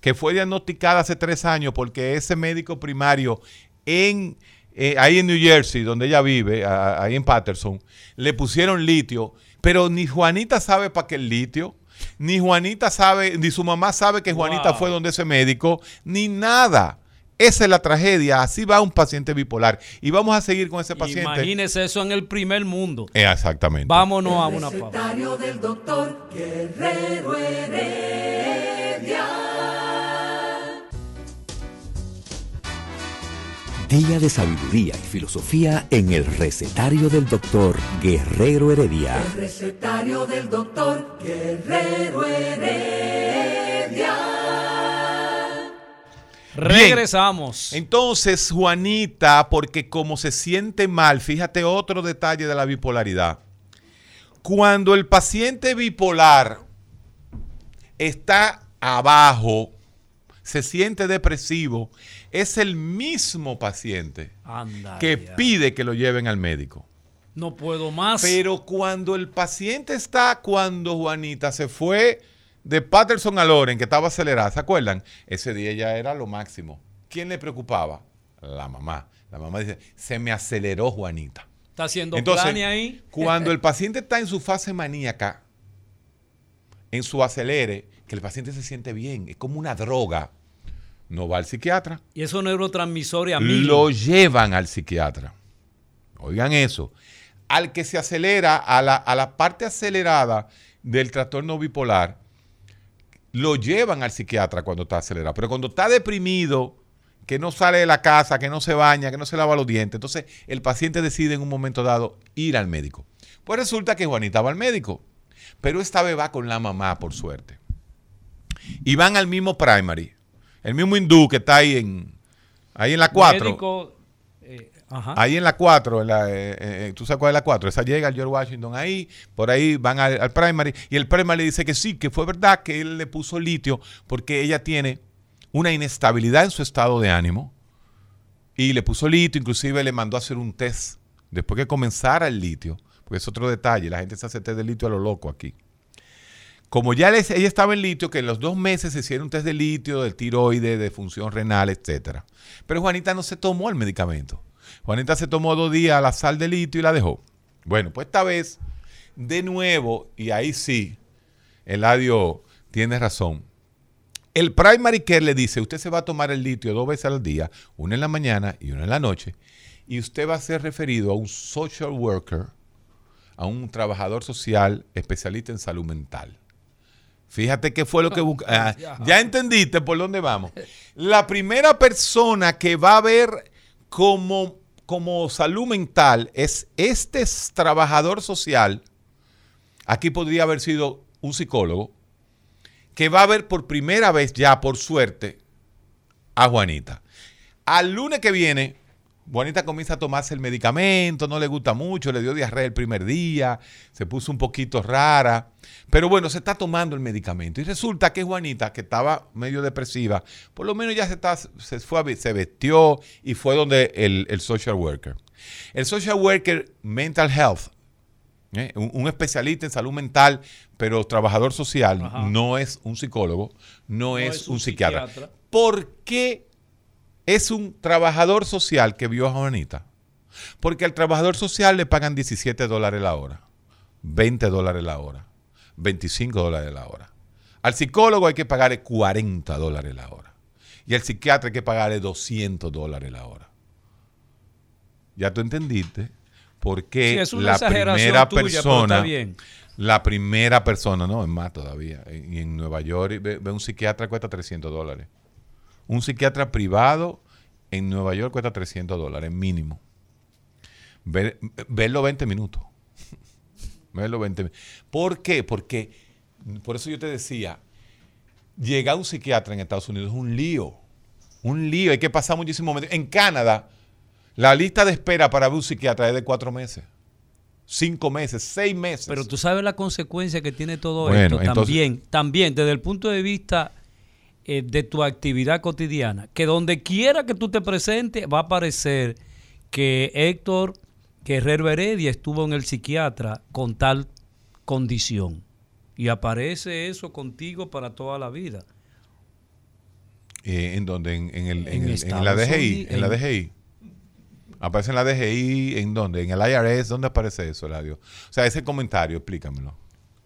que fue diagnosticada hace tres años porque ese médico primario en eh, ahí en New Jersey, donde ella vive, ahí en Patterson, le pusieron litio pero ni Juanita sabe para qué el litio, ni Juanita sabe, ni su mamá sabe que Juanita fue donde ese médico, ni nada. Esa es la tragedia. Así va un paciente bipolar. Y vamos a seguir con ese paciente. Imagínese eso en el primer mundo. Eh, exactamente. Vámonos a una pausa. del doctor Guerrero Día de sabiduría y filosofía en el recetario del doctor Guerrero Heredia. El recetario del doctor Guerrero Heredia. Regresamos. Entonces, Juanita, porque como se siente mal, fíjate otro detalle de la bipolaridad. Cuando el paciente bipolar está abajo, se siente depresivo, es el mismo paciente que pide que lo lleven al médico. No puedo más. Pero cuando el paciente está, cuando Juanita se fue de Patterson a Loren, que estaba acelerada, ¿se acuerdan? Ese día ya era lo máximo. ¿Quién le preocupaba? La mamá. La mamá dice, se me aceleró Juanita. Está haciendo Entonces, ahí. *laughs* Cuando el paciente está en su fase maníaca, en su acelere, que el paciente se siente bien, es como una droga no va al psiquiatra. Y esos neurotransmisores a mí. Lo llevan al psiquiatra. Oigan eso. Al que se acelera, a la, a la parte acelerada del trastorno bipolar, lo llevan al psiquiatra cuando está acelerado. Pero cuando está deprimido, que no sale de la casa, que no se baña, que no se lava los dientes, entonces el paciente decide en un momento dado ir al médico. Pues resulta que Juanita va al médico, pero esta vez va con la mamá, por suerte. Y van al mismo primary. El mismo hindú que está ahí en, ahí en la 4. Eh, ahí en la 4, eh, eh, tú sabes cuál es la 4, esa llega al George Washington ahí, por ahí van al, primary y el primary le dice que sí, que fue verdad que él le puso litio porque ella tiene una inestabilidad en su estado de ánimo y le puso litio, inclusive le mandó a hacer un test después que comenzara el litio, porque es otro detalle, la gente se hace test de litio a lo loco aquí como ya ella estaba en litio, que en los dos meses se hicieron un test de litio, del tiroide, de función renal, etc. Pero Juanita no se tomó el medicamento. Juanita se tomó dos días la sal de litio y la dejó. Bueno, pues esta vez, de nuevo, y ahí sí, Eladio tiene razón. El primary care le dice, usted se va a tomar el litio dos veces al día, una en la mañana y una en la noche, y usted va a ser referido a un social worker, a un trabajador social especialista en salud mental. Fíjate qué fue lo que busca. *laughs* Ah, ya entendiste por dónde vamos. La primera persona que va a ver como, como salud mental es este trabajador social. Aquí podría haber sido un psicólogo que va a ver por primera vez ya, por suerte, a Juanita. Al lunes que viene, Juanita comienza a tomarse el medicamento, no le gusta mucho, le dio diarrea el primer día, se puso un poquito rara, pero bueno, se está tomando el medicamento. Y resulta que Juanita, que estaba medio depresiva, por lo menos ya se, está, se, fue, se vestió y fue donde el, el social worker. El social worker mental health ¿eh? Un, un especialista en salud mental, pero trabajador social, Ajá. no es un psicólogo, no, es, un psiquiatra. psiquiatra. ¿Por qué es un trabajador social que vio a Juanita? Porque al trabajador social le pagan 17 dólares la hora, 20 dólares la hora, 25 dólares la hora. Al psicólogo hay que pagarle 40 dólares la hora. Y al psiquiatra hay que pagarle 200 dólares la hora. Ya tú entendiste por qué Sí, la primera tuya, persona, la primera persona, no, es más todavía, en, en Nueva York ve, ve un psiquiatra cuesta 300 dólares. Un psiquiatra privado en Nueva York cuesta 300 dólares mínimo. Ver, verlo 20 minutos. verlo 20 minutos. ¿Por qué? Porque, por eso yo te decía, llegar a un psiquiatra en Estados Unidos es un lío. Un lío, hay que pasar muchísimo momento. En Canadá, la lista de espera para ver un psiquiatra es de cuatro meses, cinco meses, seis meses. Pero tú sabes la consecuencia que tiene todo Bueno, esto entonces- también, también desde el punto de vista eh, de tu actividad cotidiana, que donde quiera que tú te presentes va a aparecer que Héctor Guerrero Heredia estuvo en el psiquiatra con tal condición y aparece eso contigo para toda la vida. Eh, ¿En donde En, en el- en En el- la DGI. En la DGI. Aparece en la DGI. ¿En dónde? En el IRS. ¿Dónde aparece eso, Eladio? O sea, ese comentario, explícamelo.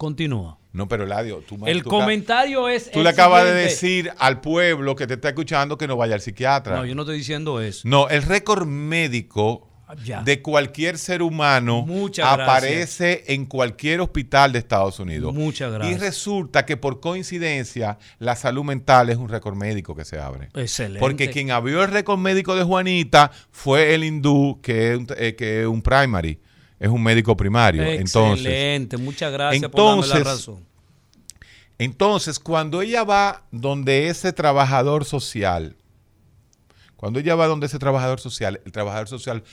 Continúa. No, pero Eladio, tú, El tú, comentario es tú le acabas de decir al pueblo que te está escuchando que no vaya al psiquiatra. No, yo no estoy diciendo eso. No, el récord médico Ya. de cualquier ser humano Muchas aparece en cualquier hospital de Estados Unidos. Muchas Y gracias. resulta que por coincidencia la salud mental es un récord médico que se abre. Excelente. Porque quien abrió el récord médico de Juanita fue el hindú, que es un, eh, que es un primary, es un médico primario. Entonces, Excelente, muchas gracias por darme la entonces, razón. entonces, cuando ella va donde ese trabajador social, cuando ella va donde ese trabajador social, el trabajador social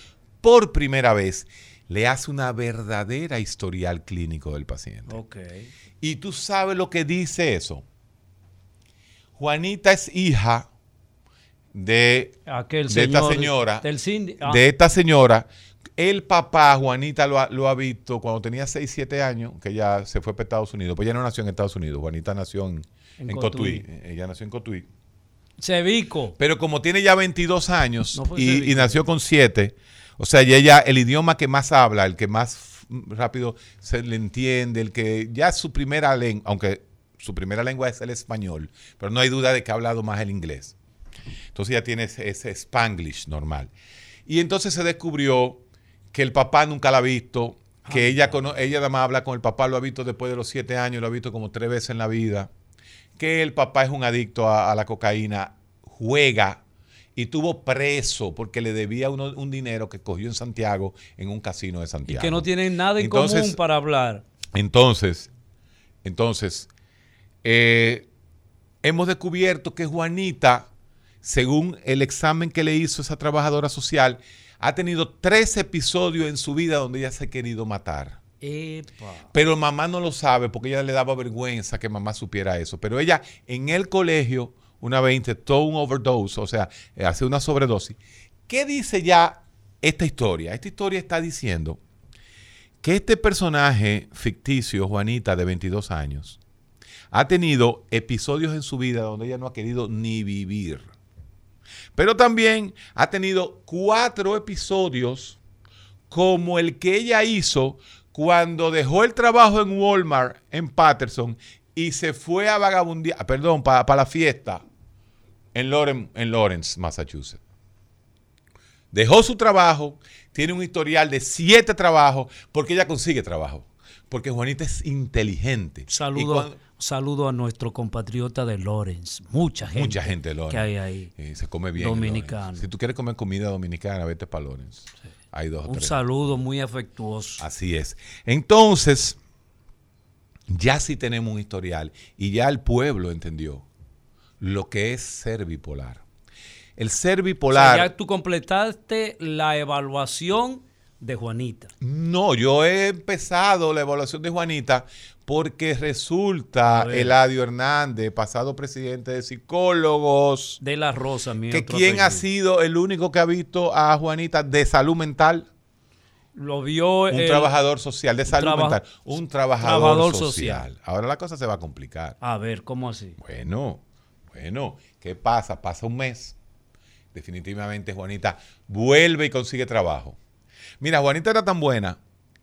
por primera vez le hace una verdadera historial clínico del paciente. Y tú sabes lo que dice eso. Juanita es hija de, Aquel de esta señor señora, Del ah, de esta señora. El papá, Juanita, lo ha, lo ha visto cuando tenía 6, 7 años, que ella se fue para Estados Unidos. Pues ella no nació en Estados Unidos, Juanita nació en, En en Cotuí. Cotuí. Ella nació en Cotuí. Cevico. Pero como tiene ya 22 años No y, nació con 7, o sea, y ella, el idioma que más habla, el que más rápido se le entiende, el que ya su primera lengua, aunque su primera lengua es el español, pero no hay duda de que ha hablado más el inglés. Entonces ya tiene ese, ese spanglish normal. Y entonces se descubrió que el papá nunca la ha visto, que ella, ella nada más habla con el papá, lo ha visto después de los 7 años, lo ha visto como tres veces en la vida que el papá es un adicto a, a la cocaína, juega y tuvo preso porque le debía uno- un dinero que cogió en Santiago en un casino de Y Santiago. que no tienen nada en Entonces- común para hablar. Entonces, entonces, eh, hemos descubierto que Juanita, según el examen que le hizo esa trabajadora social, ha tenido tres episodios en su vida donde ella se ha querido matar. Epa. Pero mamá no lo sabe porque ella le daba vergüenza que mamá supiera eso. Pero ella en el colegio una vez intentó un overdose, o sea, eh, hace una sobredosis. ¿Qué dice ya esta historia? Esta historia está diciendo que este personaje ficticio, Juanita, de 22 años, ha tenido episodios en su vida donde ella no ha querido ni vivir. Pero también ha tenido cuatro episodios como el que ella hizo cuando dejó el trabajo en Walmart en Patterson y se fue a vagabundear, perdón, para la fiesta en, Loren- en Lawrence, Massachusetts. Dejó su trabajo, tiene un historial de siete trabajos, porque ella consigue trabajo. Porque Juanita es inteligente. Saludo, saludo a nuestro compatriota de Lawrence. Mucha gente. mucha gente de Lawrence. que hay ahí. Eh, se come bien. en Dominicano. Si tú quieres comer comida dominicana, vete para Lawrence. Hay dos Un tres. saludo muy afectuoso. Así es. Entonces, ya sí tenemos un historial y ya el pueblo entendió lo que es ser bipolar. El ser O sea, bipolar. ya tú completaste la evaluación de Juanita. No, yo he empezado la evaluación de Juanita porque resulta. Eladio Hernández, pasado presidente de psicólogos, De la Rosa, mi que quién ha sido el único que ha visto a Juanita de salud mental Lo vio Un el- trabajador social de salud traba- mental. Un trabajador, trabajador social. social. Ahora la cosa se va a complicar. A ver, ¿cómo así? Bueno, bueno, ¿qué pasa? Pasa un mes. Definitivamente Juanita vuelve y consigue trabajo. Mira, Juanita era tan buena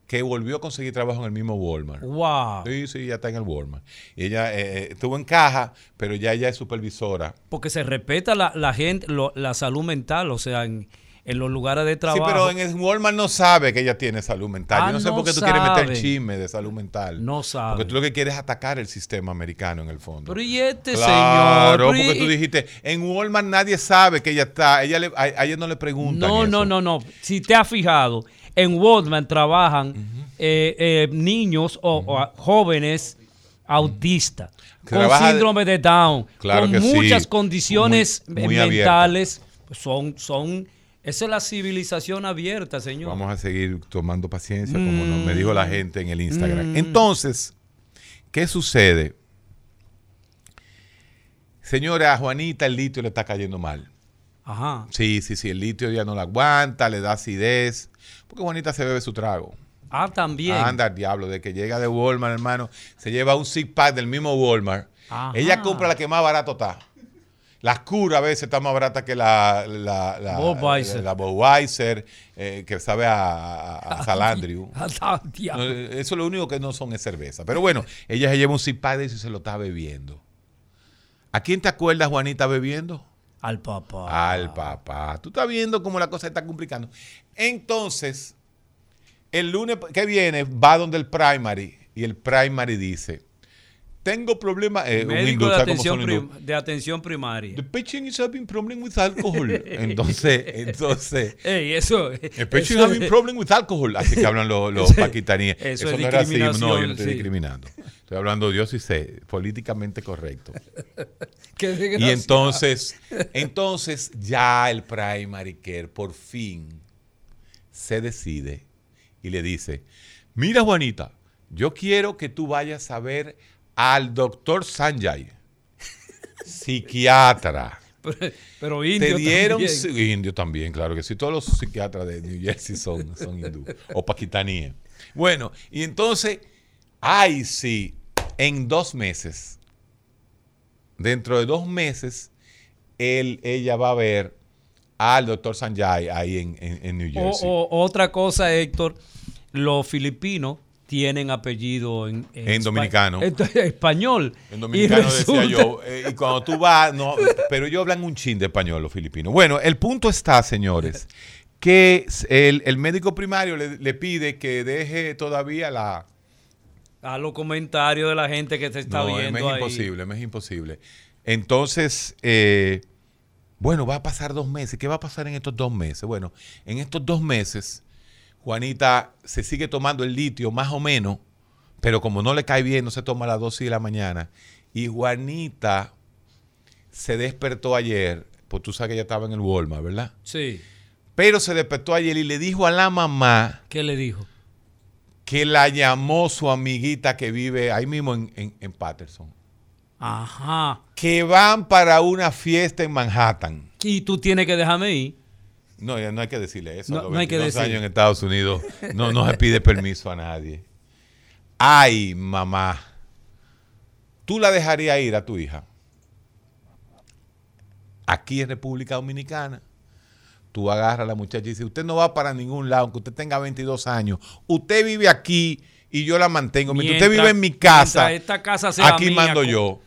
que volvió a conseguir trabajo en el mismo Walmart. Wow. Sí, sí, ya está en el Walmart. Y ella eh, eh, estuvo en caja, pero ya ella es supervisora. Porque se respeta la, la gente, lo- la salud mental, o sea, en, en los lugares de trabajo. Sí, pero en el Walmart no sabe que ella tiene salud mental. Ah, Yo no sé no por qué tú quieres meter chisme de salud mental. No sabe. Porque tú lo que quieres es atacar el sistema americano en el fondo. Pero y este Claro, señor. Y- porque tú dijiste, en Walmart nadie sabe que ella está, ella le, a, a ella no le preguntan No, no, eso. no, no. Si te has fijado, en Walmart trabajan eh, eh, niños o, jóvenes autistas con de- síndrome de Down, Claro con que sí. muchas condiciones Muy- muy mentales. Son, son, esa es la civilización abierta, señor. Vamos a seguir tomando paciencia, como nos- me dijo la Mm. gente en el Instagram. Entonces, ¿qué sucede? Señora, a Juanita el litio le está cayendo mal. Ajá. Sí, sí, sí, el litio ya no la aguanta, le da acidez, porque Juanita se bebe su trago. Ah, también. Anda diablo, de que llega de Walmart, hermano, se lleva un six pack del mismo Walmart. Ajá. Ella compra la que más barato está. Las curas a veces está más barata que la, la, la, Budweiser. la Budweiser, eh, que sabe a, a, a *laughs* Salandriu. No, diablo. Eso es lo único que no son es cerveza. Pero bueno, ella se lleva un six pack de eso y se lo está bebiendo. ¿A quién te acuerdas, Juanita, bebiendo? Al papá. Al papá. Tú estás viendo cómo la cosa está complicando. Entonces, el lunes que viene va donde el primary y el primary dice, tengo problemas, eh, un Médico de ¿sabes cómo atención, prim- de atención primaria. The patient is having problem with alcohol. *laughs* Entonces, entonces, Ey, eso. the patient eso- having problem with alcohol. Así que hablan los, los *laughs* Eso- paquistaníes. eso Eso, es no es racismo, no, yo no estoy sí. discriminando. Estoy hablando, yo sí sé, políticamente correcto. *laughs* Qué Y entonces, entonces ya el primary care por fin se decide y le dice, mira Juanita, yo quiero que tú vayas a ver al doctor Sanjay, psiquiatra. *laughs* Pero, pero indio Te dieron también. indio también, claro que sí. Todos los psiquiatras de New Jersey son, son hindú o paquistaníes. Bueno, y entonces, ay, sí, en dos meses, dentro de dos meses, él, ella va a ver al doctor Sanjay ahí en, en- en New O- Jersey. o- otra cosa, Héctor, los filipinos tienen apellido en, dominicano. español. En Y dominicano decía yo, eh, y cuando tú vas, no, pero ellos hablan un chin de español, los filipinos. Bueno, el punto está, señores, que el, el médico primario le, le pide que deje todavía la... A los comentarios de la gente que se está no, viendo me es ahí. imposible, me es imposible. Entonces, eh, bueno, va a pasar dos meses. ¿Qué va a pasar en estos dos meses? Bueno, en estos dos meses, Juanita se sigue tomando el litio más o menos, pero como no le cae bien, no se toma a las 12 de la mañana. Y Juanita se despertó ayer, pues tú sabes que ella estaba en el Walmart, ¿verdad? Sí. Pero se despertó ayer y le dijo a la mamá ¿Qué le dijo? que la llamó su amiguita que vive ahí mismo en, en- en Patterson. Ajá. Que van para una fiesta en Manhattan. Y tú tienes que dejarme ir. No, ya no hay que decirle eso. No, a los no hay que 22 decir. años en Estados Unidos no, no se pide permiso a nadie. Ay, mamá. ¿Tú la dejarías ir a tu hija? Aquí en República Dominicana. Tú agarras a la muchacha y dices, usted no va para ningún lado, aunque usted tenga 22 años. Usted vive aquí y yo la mantengo. Mientras, usted vive en mi casa, esta casa sea aquí mía, mando yo.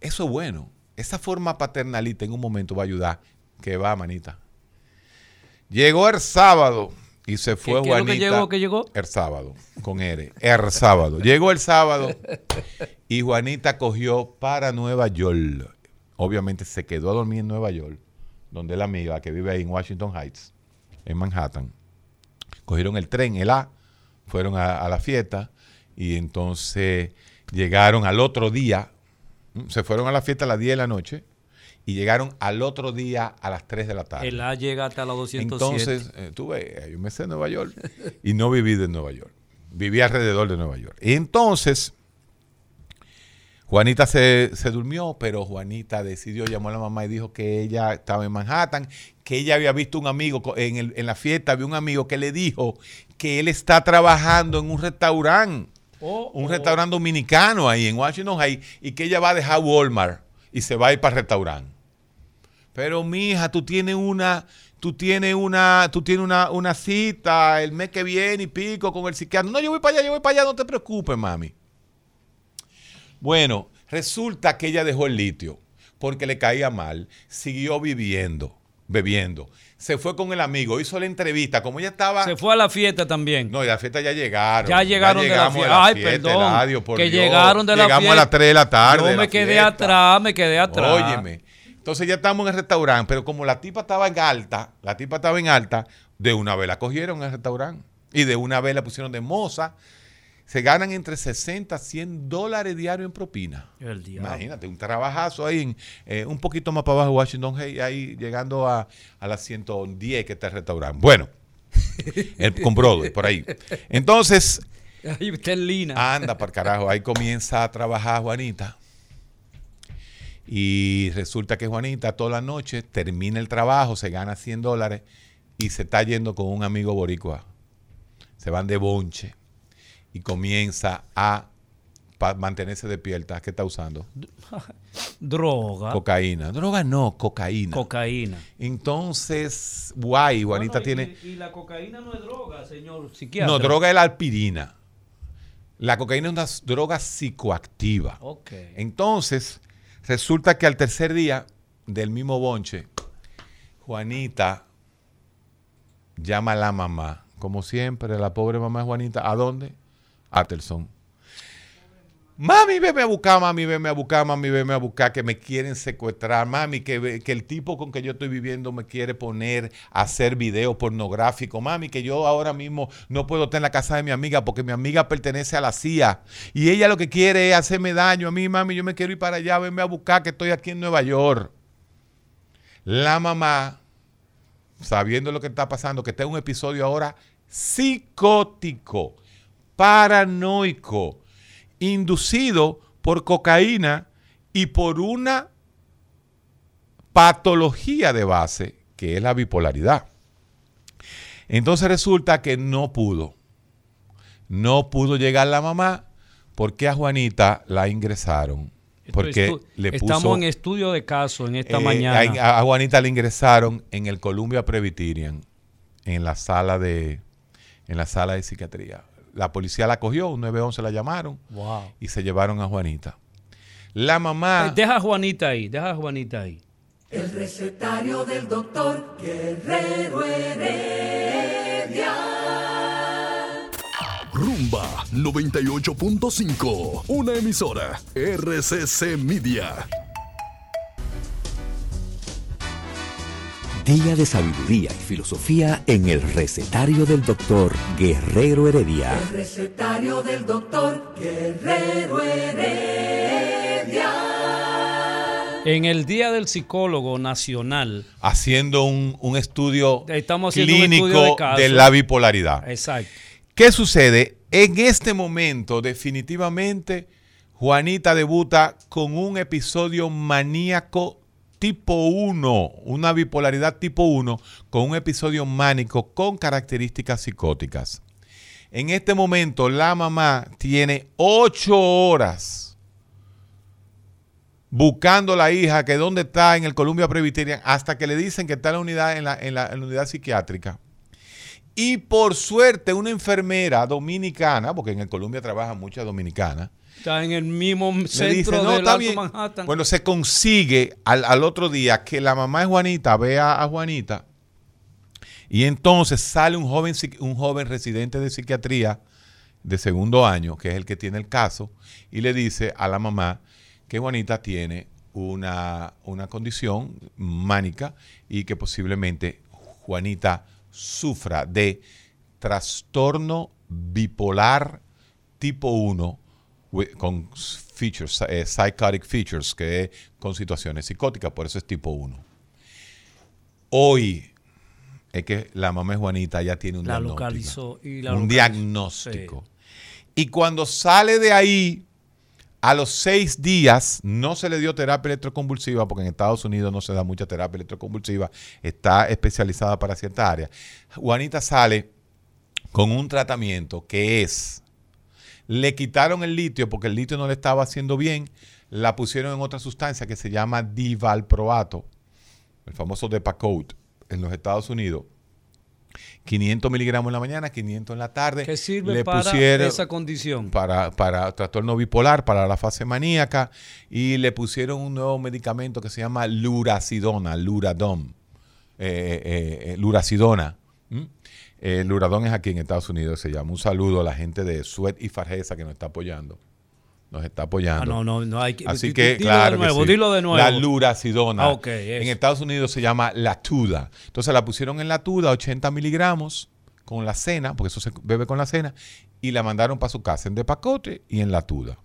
Eso es bueno. Esa forma paternalista en un momento va a ayudar. Que va, manita. Llegó el sábado y se fue qué Juanita. llegó, qué llegó? El sábado, con R. El sábado. Llegó el sábado *laughs* y Juanita cogió para Nueva York. Obviamente se quedó a dormir en Nueva York, donde la amiga que vive ahí en Washington Heights, en Manhattan. Cogieron el tren, el A, fueron a, a la fiesta y entonces llegaron al otro día, se fueron a la fiesta a las 10 de la noche y llegaron al otro día a las 3 de la tarde. El A llega hasta la 207. Entonces, eh, tú ves, yo me sé de Nueva York *laughs* y no viví de Nueva York. Viví alrededor de Nueva York. Y entonces, Juanita se, se durmió, pero Juanita decidió, llamó a la mamá y dijo que ella estaba en Manhattan, que ella había visto un amigo en, el- en la fiesta, había un amigo que le dijo que él está trabajando en un restaurante, Oh, un oh. restaurante dominicano ahí en Washington Heights, y que ella va a dejar Walmart y se va a ir para el restaurante. Pero mija, tú tienes una, tú tienes una, tú tienes una, una cita el mes que viene y pico con el psiquiatra. No, yo voy para allá, yo voy para allá, no te preocupes, mami. Bueno, resulta que ella dejó el litio porque le caía mal, siguió viviendo, bebiendo. Se fue con el amigo, hizo la entrevista, como ella estaba... Se fue a la fiesta también. No, y la fiesta ya llegaron. Ya llegaron de la fiesta. Ay, fiesta, perdón. Eladio, por Que Dios. llegaron de la Llegamos a las fiesta. 3 de la tarde. Yo me quedé fiesta. atrás, me quedé atrás. Óyeme. Entonces ya estamos en el restaurante, pero como la tipa estaba en alta, la tipa estaba en alta, de una vez la cogieron en el restaurante. Y de una vez la pusieron de moza. Se ganan entre 60 a 100 dólares diarios en propina. El. Imagínate, un trabajazo ahí, en, eh, un poquito más para abajo de Washington, Heights, ahí llegando a, a las 110 que está el restaurante. Bueno, *laughs* el, con Broadway, por ahí. Entonces, Ahí está Lina. Anda para carajo, ahí comienza a trabajar Juanita. Y resulta que Juanita toda la noche termina el trabajo, se gana 100 dólares y se está yendo con un amigo boricua. Se van de bonche y comienza a mantenerse despierta. ¿Qué está usando? *laughs* Droga. Cocaína. Droga no, cocaína. cocaína. Entonces, guay, Juanita Bueno, y- tiene... Y, la cocaína no es droga, señor psiquiatra. No, droga es la aspirina. La cocaína es una droga psicoactiva. Ok. Entonces, resulta que al tercer día del mismo bonche, Juanita llama a la mamá. Como siempre, la pobre mamá de Juanita. ¿A dónde? A. Mami, veme a buscar, mami, veme a buscar, mami, veme a buscar, que me quieren secuestrar, mami, que, que el tipo con que yo estoy viviendo me quiere poner a hacer video pornográfico, mami, que yo ahora mismo no puedo estar en la casa de mi amiga porque mi amiga pertenece a la CIA. Y ella lo que quiere es hacerme daño a mí, mami, yo me quiero ir para allá, venme a buscar, que estoy aquí en Nueva York. La mamá, sabiendo lo que está pasando, que está en un episodio ahora psicótico, paranoico, inducido por cocaína y por una patología de base, que es la bipolaridad. Entonces resulta que no pudo. No pudo llegar la mamá porque a Juanita la ingresaron. Porque le puso, Estamos en estudio de caso en esta eh, mañana. A, a Juanita le ingresaron en el Columbia Presbyterian, en la sala de, en la sala de psiquiatría. La policía la cogió, un 911 la llamaron wow. y se llevaron a Juanita. La mamá. Deja a Juanita ahí, deja a Juanita ahí. El recetario del doctor Guerrero Heredia. Rumba 98.5, una emisora RCC Media. Día de sabiduría y filosofía en el recetario del doctor Guerrero Heredia. El recetario del doctor Guerrero Heredia. En el Día del Psicólogo Nacional, haciendo un, un estudio Estamos haciendo un clínico estudio de caso. de la bipolaridad. exacto. ¿Qué sucede? En este momento, definitivamente, Juanita debuta con un episodio maníaco tipo 1, una bipolaridad tipo 1, con un episodio mánico con características psicóticas. En este momento, la mamá tiene ocho horas buscando a la hija que dónde está en el Columbia Presbyterian hasta que le dicen que está en la unidad, en la- en la unidad psiquiátrica. Y por suerte, una enfermera dominicana, porque en el Columbia trabajan muchas dominicanas, Está en el mismo centro dice, no, del está Alto bien. Manhattan. Bueno, se consigue al, al otro día que la mamá de Juanita vea a Juanita y entonces sale un joven, un joven residente de psiquiatría de segundo año, que es el que tiene el caso, y le dice a la mamá que Juanita tiene una, una condición mánica y que posiblemente Juanita sufra de trastorno bipolar tipo 1 wi- con features, eh, psychotic features, que es con situaciones psicóticas, por eso es tipo 1. Hoy es que la mamá de Juanita ya tiene un La diagnóstico. localizó y la un diagnóstico. Y cuando sale de ahí, A los seis días no se le dio terapia electroconvulsiva, porque en Estados Unidos no se da mucha terapia electroconvulsiva, está especializada para cierta área. Juanita sale con un tratamiento que es, le quitaron el litio porque el litio no le estaba haciendo bien, la pusieron en otra sustancia que se llama divalproato, el famoso Depakote en los Estados Unidos. 500 miligramos en la mañana, 500 en la tarde. ¿Qué sirve Le para esa condición? para, para trastorno bipolar, para la fase maníaca, y le pusieron un nuevo medicamento que se llama luracidona, luradom, eh, eh, eh, luracidona. ¿m? Eh, luradón es aquí en Estados Unidos, se llama. Un saludo a la gente de Suet y Fargesa que nos está apoyando. Nos está apoyando. Ah, no, no, no hay que. Así que, dilo claro. de nuevo, que sí. dilo de nuevo. La luracidona. Ah, ok, eso. en Estados Unidos se llama latuda. Entonces la pusieron en latuda, 80 miligramos, con la cena, porque eso se bebe con la cena, y la mandaron para su casa en de pacote y en latuda.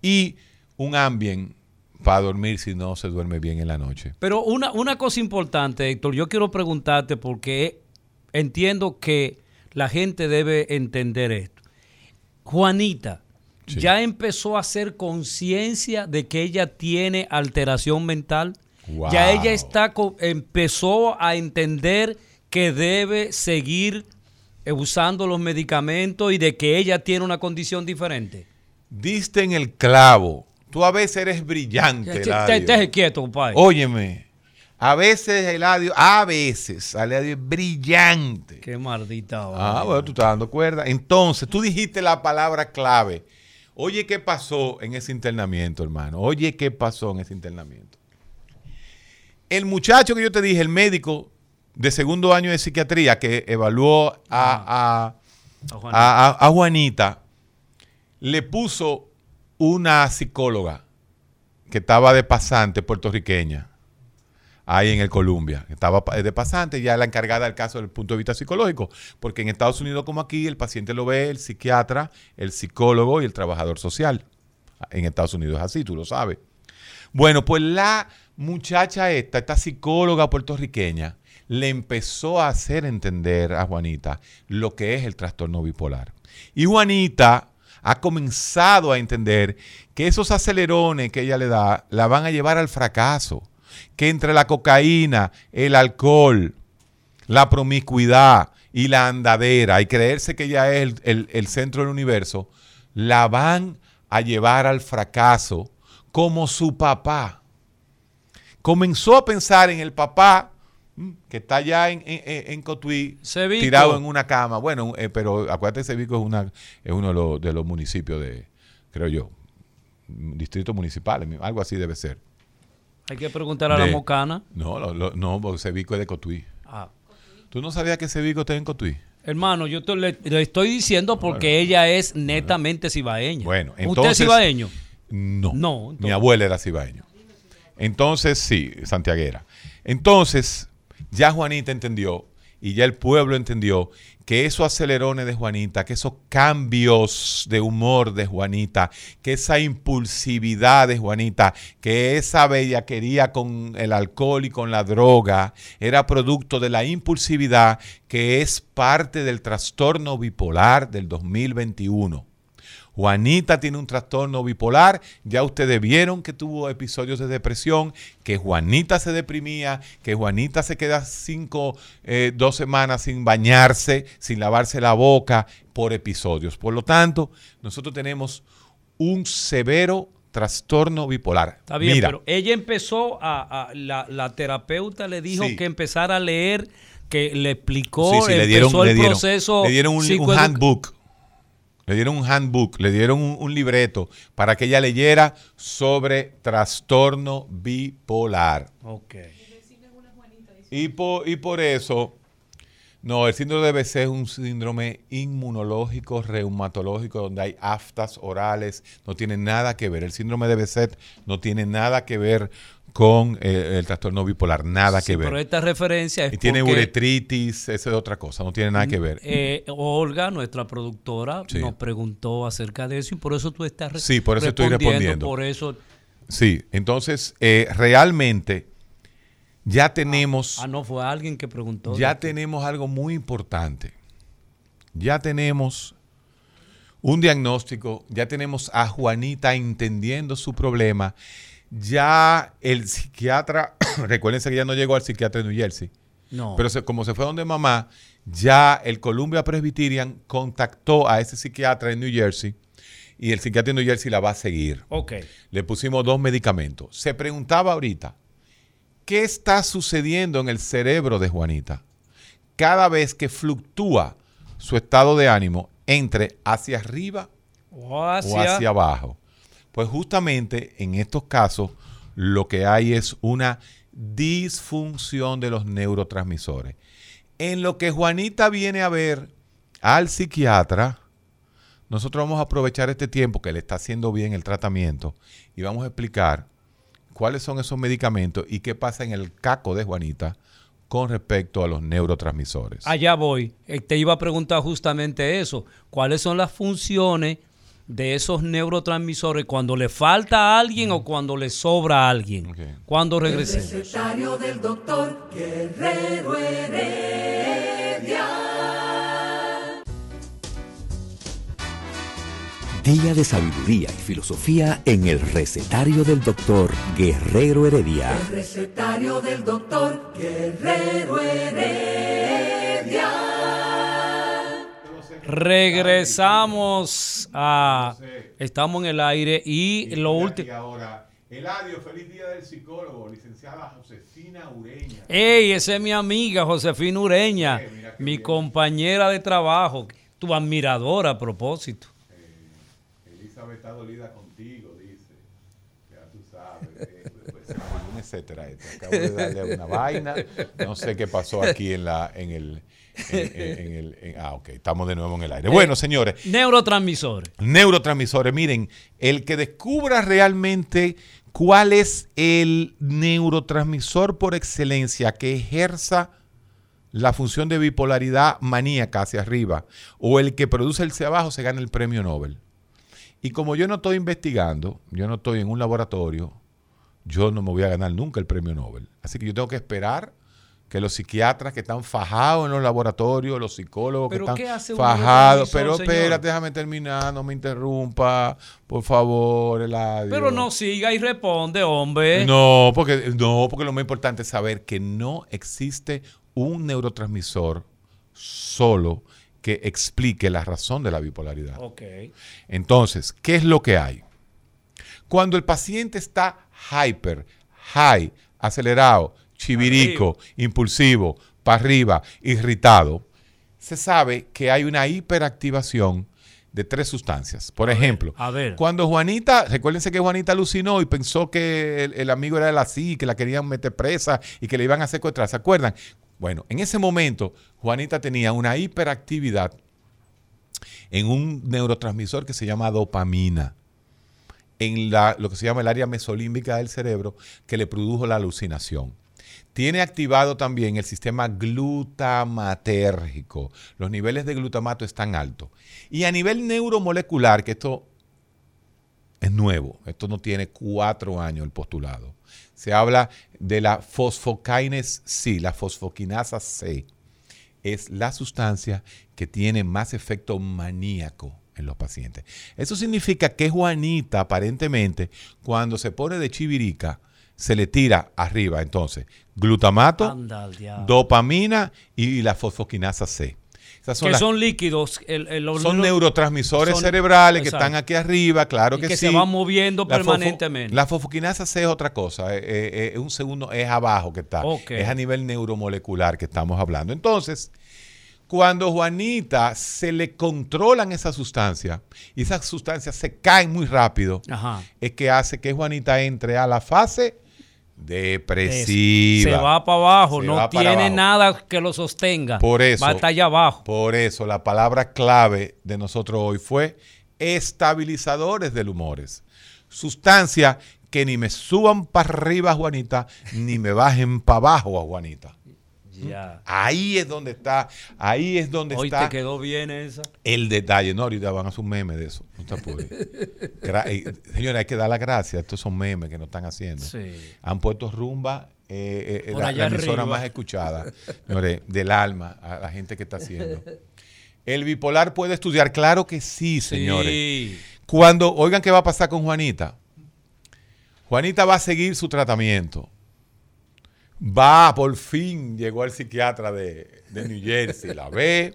Y un ambien para dormir si no se duerme bien en la noche. Pero una, una cosa importante, Héctor, yo quiero preguntarte porque entiendo que la gente debe entender esto. Juanita, Sí. ¿ya empezó a hacer conciencia de que ella tiene alteración mental? Wow. Ya ella está empezó a entender que debe seguir eh, usando los medicamentos y de que ella tiene una condición diferente. Diste en el clavo. Tú a veces eres brillante. Te- quieto, compadre. Óyeme. A veces Eladio, a veces Eladio es brillante. Qué maldita. Ah, vaina. bueno, tú estás dando cuerda. Entonces, tú dijiste la palabra clave. Oye, ¿qué pasó en ese internamiento, hermano? Oye, ¿qué pasó en ese internamiento? El muchacho que yo te dije, el médico de segundo año de psiquiatría que evaluó a, a- A Juanita. a- a- a Juanita, le puso una psicóloga que estaba de pasante puertorriqueña ahí en el Columbia. Estaba de pasante, ya la encargada del caso desde el punto de vista psicológico, porque en Estados Unidos como aquí el paciente lo ve el psiquiatra, el psicólogo y el trabajador social. En Estados Unidos es así, tú lo sabes. Bueno, pues la muchacha esta, esta psicóloga puertorriqueña, le empezó a hacer entender a Juanita lo que es el trastorno bipolar. Y Juanita ha comenzado a entender que esos acelerones que ella le da la van a llevar al fracaso. Que entre la cocaína, el alcohol, la promiscuidad y la andadera y creerse que ella es el, el- el centro del universo, la van a llevar al fracaso como su papá. Comenzó a pensar en el papá mm, que está allá en, en, en- Cotuí, Cebico. tirado en una cama. Bueno, eh, pero acuérdate, Cebico es, una, es uno de los, de los municipios de, creo yo, distritos municipales, algo así debe ser. Hay que preguntar a la mocana. No, lo- lo- no, porque es de Cotuí. Ah. ¿Tú no sabías que Cebico está en Cotuí? Hermano, yo te- le, le estoy diciendo porque ella es netamente cibaeña. Bueno, ¿Usted entonces- es cibaeño? No. No, Mi abuela era cibaeño. Entonces, sí, santiaguera. Entonces, ya Juanita entendió y ya el pueblo entendió que esos acelerones de Juanita, que esos cambios de humor de Juanita, que esa impulsividad de Juanita, que esa bellaquería con el alcohol y con la droga era producto de la impulsividad que es parte del trastorno bipolar del 2021. Juanita tiene un trastorno bipolar. Ya ustedes vieron que tuvo episodios de depresión, que Juanita se deprimía, que Juanita se queda cinco, eh, dos semanas sin bañarse, sin lavarse la boca por episodios. Por lo tanto, nosotros tenemos un severo trastorno bipolar. Está bien, Mira, pero ella empezó a, a- la, la terapeuta le dijo Sí. que empezara a leer, que le explicó, Sí, sí, le dieron, empezó le el dieron, proceso le dieron un, un handbook. Le dieron un handbook, le dieron un, un libreto para que ella leyera sobre trastorno bipolar. Ok. Y por, y por eso, no, el síndrome de BC es un síndrome inmunológico, reumatológico, donde hay aftas orales, no tiene nada que ver. El síndrome de BC no tiene nada que ver con eh, el trastorno bipolar, nada Sí, que ver. Pero esta referencia es y tiene porque, uretritis, esa es otra cosa, no tiene nada que ver. eh, Olga, nuestra productora, Sí. nos preguntó acerca de eso y por eso tú estás re- Sí, por eso estoy respondiendo. Por eso, Sí, entonces eh, realmente ya tenemos, ah, no, fue alguien que preguntó. ya tenemos algo muy importante. Ya tenemos un diagnóstico, ya tenemos a Juanita entendiendo su problema. Ya el psiquiatra, *clears throat* recuérdense que ya no llegó al psiquiatra de New Jersey. No. Pero se- como se fue donde mamá, ya el Columbia Presbyterian contactó a ese psiquiatra en New Jersey y el psiquiatra en New Jersey la va a seguir. ok. Le pusimos dos medicamentos. Se preguntaba ahorita, ¿qué está sucediendo en el cerebro de Juanita? Cada vez que fluctúa su estado de ánimo entre hacia arriba O hacia abajo. Pues justamente en estos casos lo que hay es una disfunción de los neurotransmisores. En lo que Juanita viene a ver al psiquiatra, nosotros vamos a aprovechar este tiempo que le está haciendo bien el tratamiento y vamos a explicar cuáles son esos medicamentos y qué pasa en el caco de Juanita con respecto a los neurotransmisores. Allá voy. Eh, Te iba a preguntar justamente eso. ¿Cuáles son las funciones de esos neurotransmisores cuando le falta a alguien o cuando le sobra a alguien? Ok. Cuando regresemos. Recetario del doctor Guerrero Heredia. Día de sabiduría y filosofía en el recetario del doctor Guerrero Heredia. El recetario del doctor Guerrero Heredia. Regresamos a... Estamos en el aire y lo último... ahora, Eladio, feliz día del psicólogo, licenciada Josefina Ureña. ¡Ey! Esa es mi amiga Josefina Ureña, Eh, mi bien. compañera de trabajo, tu admiradora a propósito. Elizabeth está dolida contigo, dice. Ya tú sabes. eh, pues, *laughs* un etcétera. este. Acabo de darle una vaina. No sé qué pasó aquí en la, en el, en, en- en el, en- ah, ok, estamos de nuevo en el aire. Bueno, señores, Neurotransmisores. neurotransmisores. Miren, el que descubra realmente cuál es el neurotransmisor por excelencia que ejerza la función de bipolaridad maníaca hacia arriba o el que produce el hacia abajo se gana el premio Nobel. Y como yo no estoy investigando, yo no estoy en un laboratorio, yo no me voy a ganar nunca el premio Nobel. Así que yo tengo que esperar que los psiquiatras que están fajados en los laboratorios, los psicólogos que ¿Pero están qué hace un fajados, pero espérate, déjame terminar, no me interrumpa, por favor, Eladio. Pero no siga y responde, hombre. No, porque, no, porque lo más importante es saber que no existe un neurotransmisor solo que explique la razón de la bipolaridad. Ok. Entonces, ¿qué es lo que hay? Cuando el paciente está hyper, high, acelerado, chivirico, impulsivo, para arriba, irritado, se sabe que hay una hiperactivación de tres sustancias. Por ejemplo, a ver. cuando Juanita, recuérdense que Juanita alucinó y pensó que el, el amigo era el así, que la querían meter presa y que le iban a secuestrar, ¿se acuerdan? Bueno, en ese momento Juanita tenía una hiperactividad en un neurotransmisor que se llama dopamina, en la, lo que se llama el área mesolímbica del cerebro, que le produjo la alucinación. Tiene activado también el sistema glutamatérgico. Los niveles de glutamato están altos. Y a nivel neuromolecular, que esto es nuevo, esto no tiene cuatro años el postulado. Se habla de la fosfokinase C, la fosfoquinasa C. Es la sustancia que tiene más efecto maníaco en los pacientes. Eso significa que Juanita, aparentemente, cuando se pone de chivirica, se le tira arriba, entonces, glutamato, dopamina y la fosfoquinasa C. Esas son que las- son líquidos. el- el- los son neuro- neurotransmisores son- cerebrales que están aquí arriba, claro Y que, que sí. se van moviendo La permanentemente. La fosfoquinasa C es otra cosa, eh, eh, eh, un segundo es abajo que está, es a nivel neuromolecular que estamos hablando. Entonces, cuando Juanita se le controlan esas sustancias y esas sustancias se caen muy rápido, Ajá. es que hace que Juanita entre a la fase depresiva. Se va para abajo, Se no tiene abajo. nada que lo sostenga. Por eso. Va hasta allá abajo. Por eso la palabra clave de nosotros hoy fue estabilizadores del humores. Sustancias que ni me suban para arriba, Juanita, ni me bajen para abajo a Juanita. Ya. Ahí es donde está, ahí es donde Hoy está te quedó bien esa. el detalle. No, ahorita van a hacer un meme de eso. No *laughs* eh, Señora, hay que dar las gracias. Estos son memes que nos están haciendo. Sí. Han puesto rumba, eh, eh, Por la, la emisora arriba. más escuchada, señores, del alma, a la gente que está haciendo. El bipolar puede estudiar, claro que sí, señores. Sí. Cuando, oigan qué va a pasar con Juanita. Juanita va a seguir su tratamiento. Va, por fin, llegó al psiquiatra de, de New Jersey, la ve,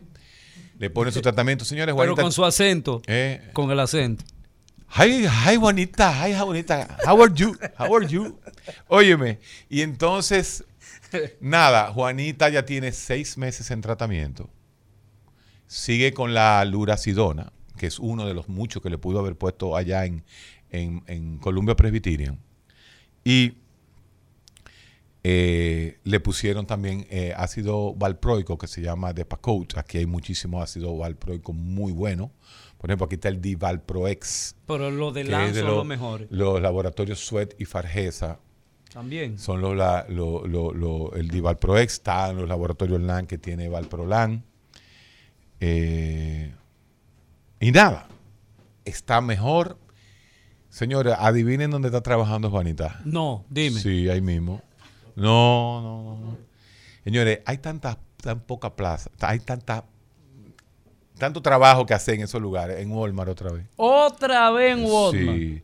le pone su tratamiento. Señores, Pero Juanita... con su acento. eh, Con el acento. Hi, hi, Juanita, hi, Juanita. How are you? How are you? Óyeme, y entonces, nada, Juanita ya tiene seis meses en tratamiento. Sigue con la luracidona, que es uno de los muchos que le pudo haber puesto allá en, en, en Columbia Presbyterian. Y eh, le pusieron también eh, ácido valproico que se llama Depakote. Aquí hay muchísimo ácido valproico muy bueno. Por ejemplo, aquí está el Divalproex Pero lo de que es Lan de son los- los mejores. Los laboratorios Sweat y Fargesa También. son los, la- lo- lo- lo- el Divalproex, está en los laboratorios LAN que tiene Valprolan. Eh, y nada, está mejor. Señores, adivinen dónde está trabajando Juanita. No, dime. Sí, ahí mismo. No, no, no, no. Señores, hay tanta, tan poca plaza, hay tanta, tanto trabajo que hacer en esos lugares, en Walmart otra vez. Otra vez en Walmart. Sí.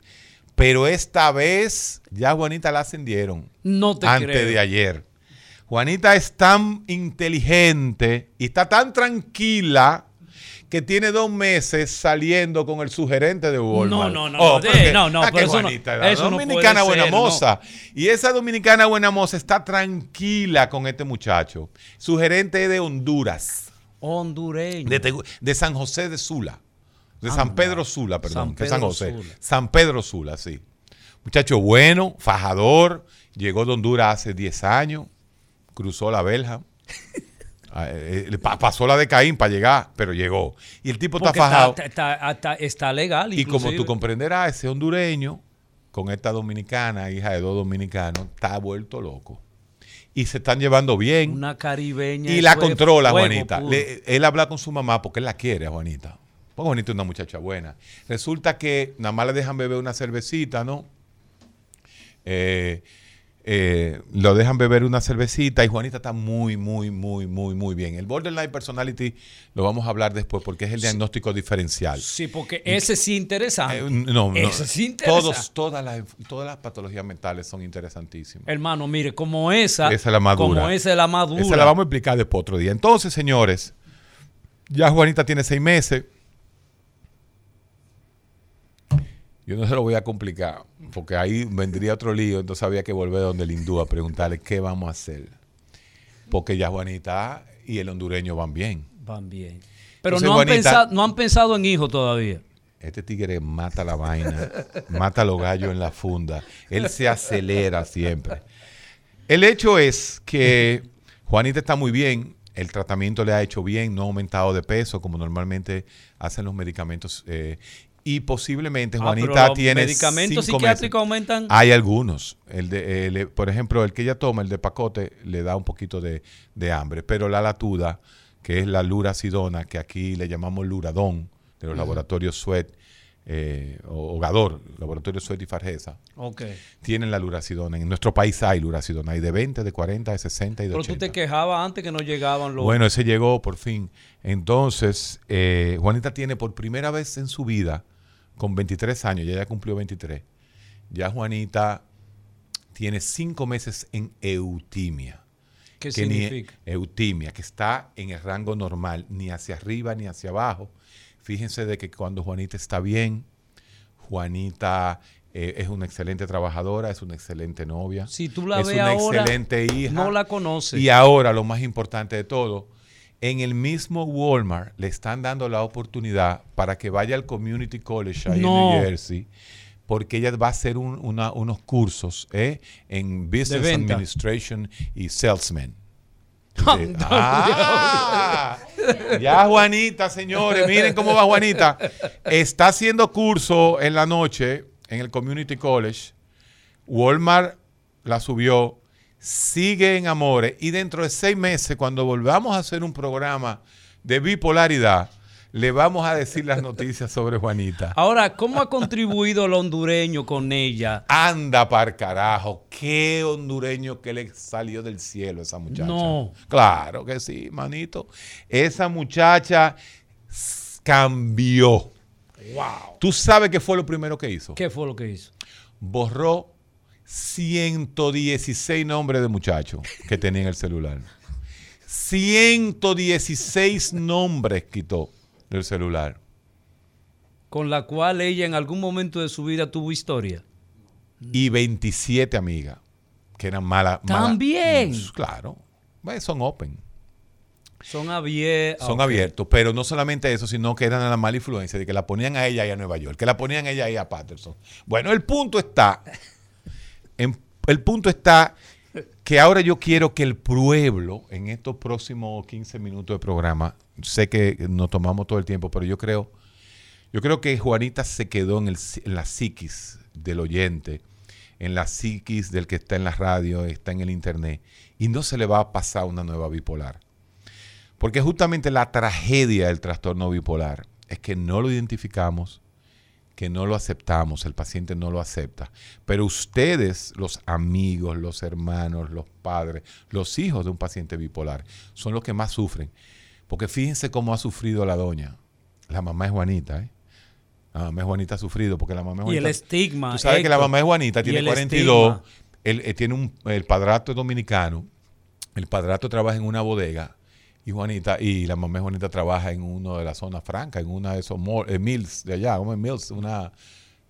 Pero esta vez ya Juanita la ascendieron. No te antes creo. de ayer. Juanita es tan inteligente y está tan tranquila que tiene dos meses saliendo con el sugerente de Walmart. No, no, no, Oh, no, pero de- que- no, no, ah, pero que eso no- Juanita, la eso no dominicana buena ser, no. moza. Y esa dominicana buena moza está tranquila con este muchacho. Su gerente es de Honduras, Hondureño. de, de San José de Sula. De San Anda. Pedro Sula, perdón, San que es San Pedro José. Sula. San Pedro Sula, sí. Muchacho bueno, fajador, llegó de Honduras hace 10 años, cruzó la ah, pa- *laughs* pasó la de Caín para llegar, pero llegó. Y el tipo Porque está fajado. está, está- está- está legal. y como tú comprenderás, ese hondureño, con esta dominicana, hija de dos dominicanos, está vuelto loco. Y se están llevando bien. Una caribeña. Y la controla, fuego Juanita. Le- él habla con su mamá porque él la quiere, Juanita. Porque Juanita es una muchacha buena. Resulta que nada más le dejan beber una cervecita, ¿no? Eh, eh, lo dejan beber una cervecita y Juanita está muy, muy, muy, muy, muy bien. El borderline personality lo vamos a hablar después porque es el diagnóstico diferencial. Sí, porque ese sí interesa. Eh, no, no. Ese sí interesa. Todos, todas, las, todas las patologías mentales son interesantísimas. Hermano, mire, como esa. Esa es la más dura. Como esa es la más dura. Esa la vamos a explicar después otro día. Entonces, señores, ya Juanita tiene seis meses. Yo no se lo voy a complicar, porque ahí vendría otro lío, entonces había que volver donde el hindú a preguntarle qué vamos a hacer. Porque ya Juanita y el hondureño van bien. Van bien. Pero Entonces, no, han Juanita- pensado, no han pensado en hijos todavía. Este tigre mata la vaina, mata a los gallos en la funda. Él se acelera siempre. El hecho es que Juanita está muy bien, el tratamiento le ha hecho bien, no ha aumentado de peso como normalmente hacen los medicamentos. eh, y posiblemente Ah, Juanita pero los tiene medicamentos cinco psiquiátricos meses. aumentan. Hay algunos. El de, el- por ejemplo, el que ella toma, el de pacote, le da un poquito de, de hambre. Pero la latuda, que es la luracidona, que aquí le llamamos luradón, de los laboratorios Sweat, eh, o, o Gador, laboratorios Sweat y Fargesa, Ok. tienen la luracidona. En nuestro país hay luracidona. Hay de 20, de 40, de 60 y de Pero tú 80. te quejabas antes que no llegaban los. Bueno, ese llegó por fin. Entonces, eh, Juanita tiene por primera vez en su vida, con 23 años, ya ya cumplió 23, ya Juanita tiene cinco meses en eutimia. ¿Qué que ni- significa? eutimia, que está en el rango normal, ni hacia arriba ni hacia abajo. Fíjense de que cuando Juanita está bien, Juanita eh, es una excelente trabajadora, es una excelente novia. Si tú la es ves una ahora, excelente hija. no la conoces. Y ahora, lo más importante de todo, en el mismo Walmart le están dando la oportunidad para que vaya al Community College ahí No. en New Jersey, porque ella va a hacer un- una- unos cursos ¿eh? en Business. Administration y Salesman. *laughs* De- Ah, ya Juanita, señores, miren cómo va Juanita. Está haciendo curso en la noche en el Community College. Walmart la subió, sigue en Amores y dentro de seis meses, cuando volvamos a hacer un programa de bipolaridad, le vamos a decir las noticias sobre Juanita. Ahora, ¿cómo ha contribuido el hondureño con ella? Anda par carajo, qué hondureño que le salió del cielo esa muchacha. No. Claro que sí, manito. Esa muchacha cambió. Wow. ¿Tú sabes qué fue lo primero que hizo? ¿Qué fue lo que hizo? Borró 116 nombres de muchachos que tenía en el celular. 116 nombres quitó del celular. Con la cual ella en algún momento de su vida tuvo historia. Y 27 amigas que eran malas. malas- También. Mm, Claro. Bueno, Son open. Son abiertos. Son abiertos, pero no solamente eso, sino que eran a la mala influencia de que la ponían a ella y a Nueva York, que la ponían a ella y a Patterson. Bueno, el punto está, el punto está que ahora yo quiero que el pueblo, en estos próximos 15 minutos de programa, sé que nos tomamos todo el tiempo, pero yo creo, yo creo que Juanita se quedó en, en la psiquis del oyente, en la psiquis del que está en la radio, está en el internet, y no se le va a pasar una nueva bipolar. Porque justamente la tragedia del trastorno bipolar es que no lo identificamos, que no lo aceptamos, el paciente no lo acepta. Pero ustedes, los amigos, los hermanos, los padres, los hijos de un paciente bipolar, son los que más sufren. Porque fíjense cómo ha sufrido la doña. La mamá es Juanita, ¿eh? La mamá es Juanita ha sufrido porque la mamá es Y Juanita. el estigma. Tú sabes que la mamá es Juanita, y tiene el 42, estigma. él, eh, tiene un, el padrastro es dominicano, el padrastro trabaja en una bodega y Juanita y la mamá de Juanita trabaja en uno de las zonas francas, en una de esos mall- eh, mills de allá, ¿cómo es mills? Una,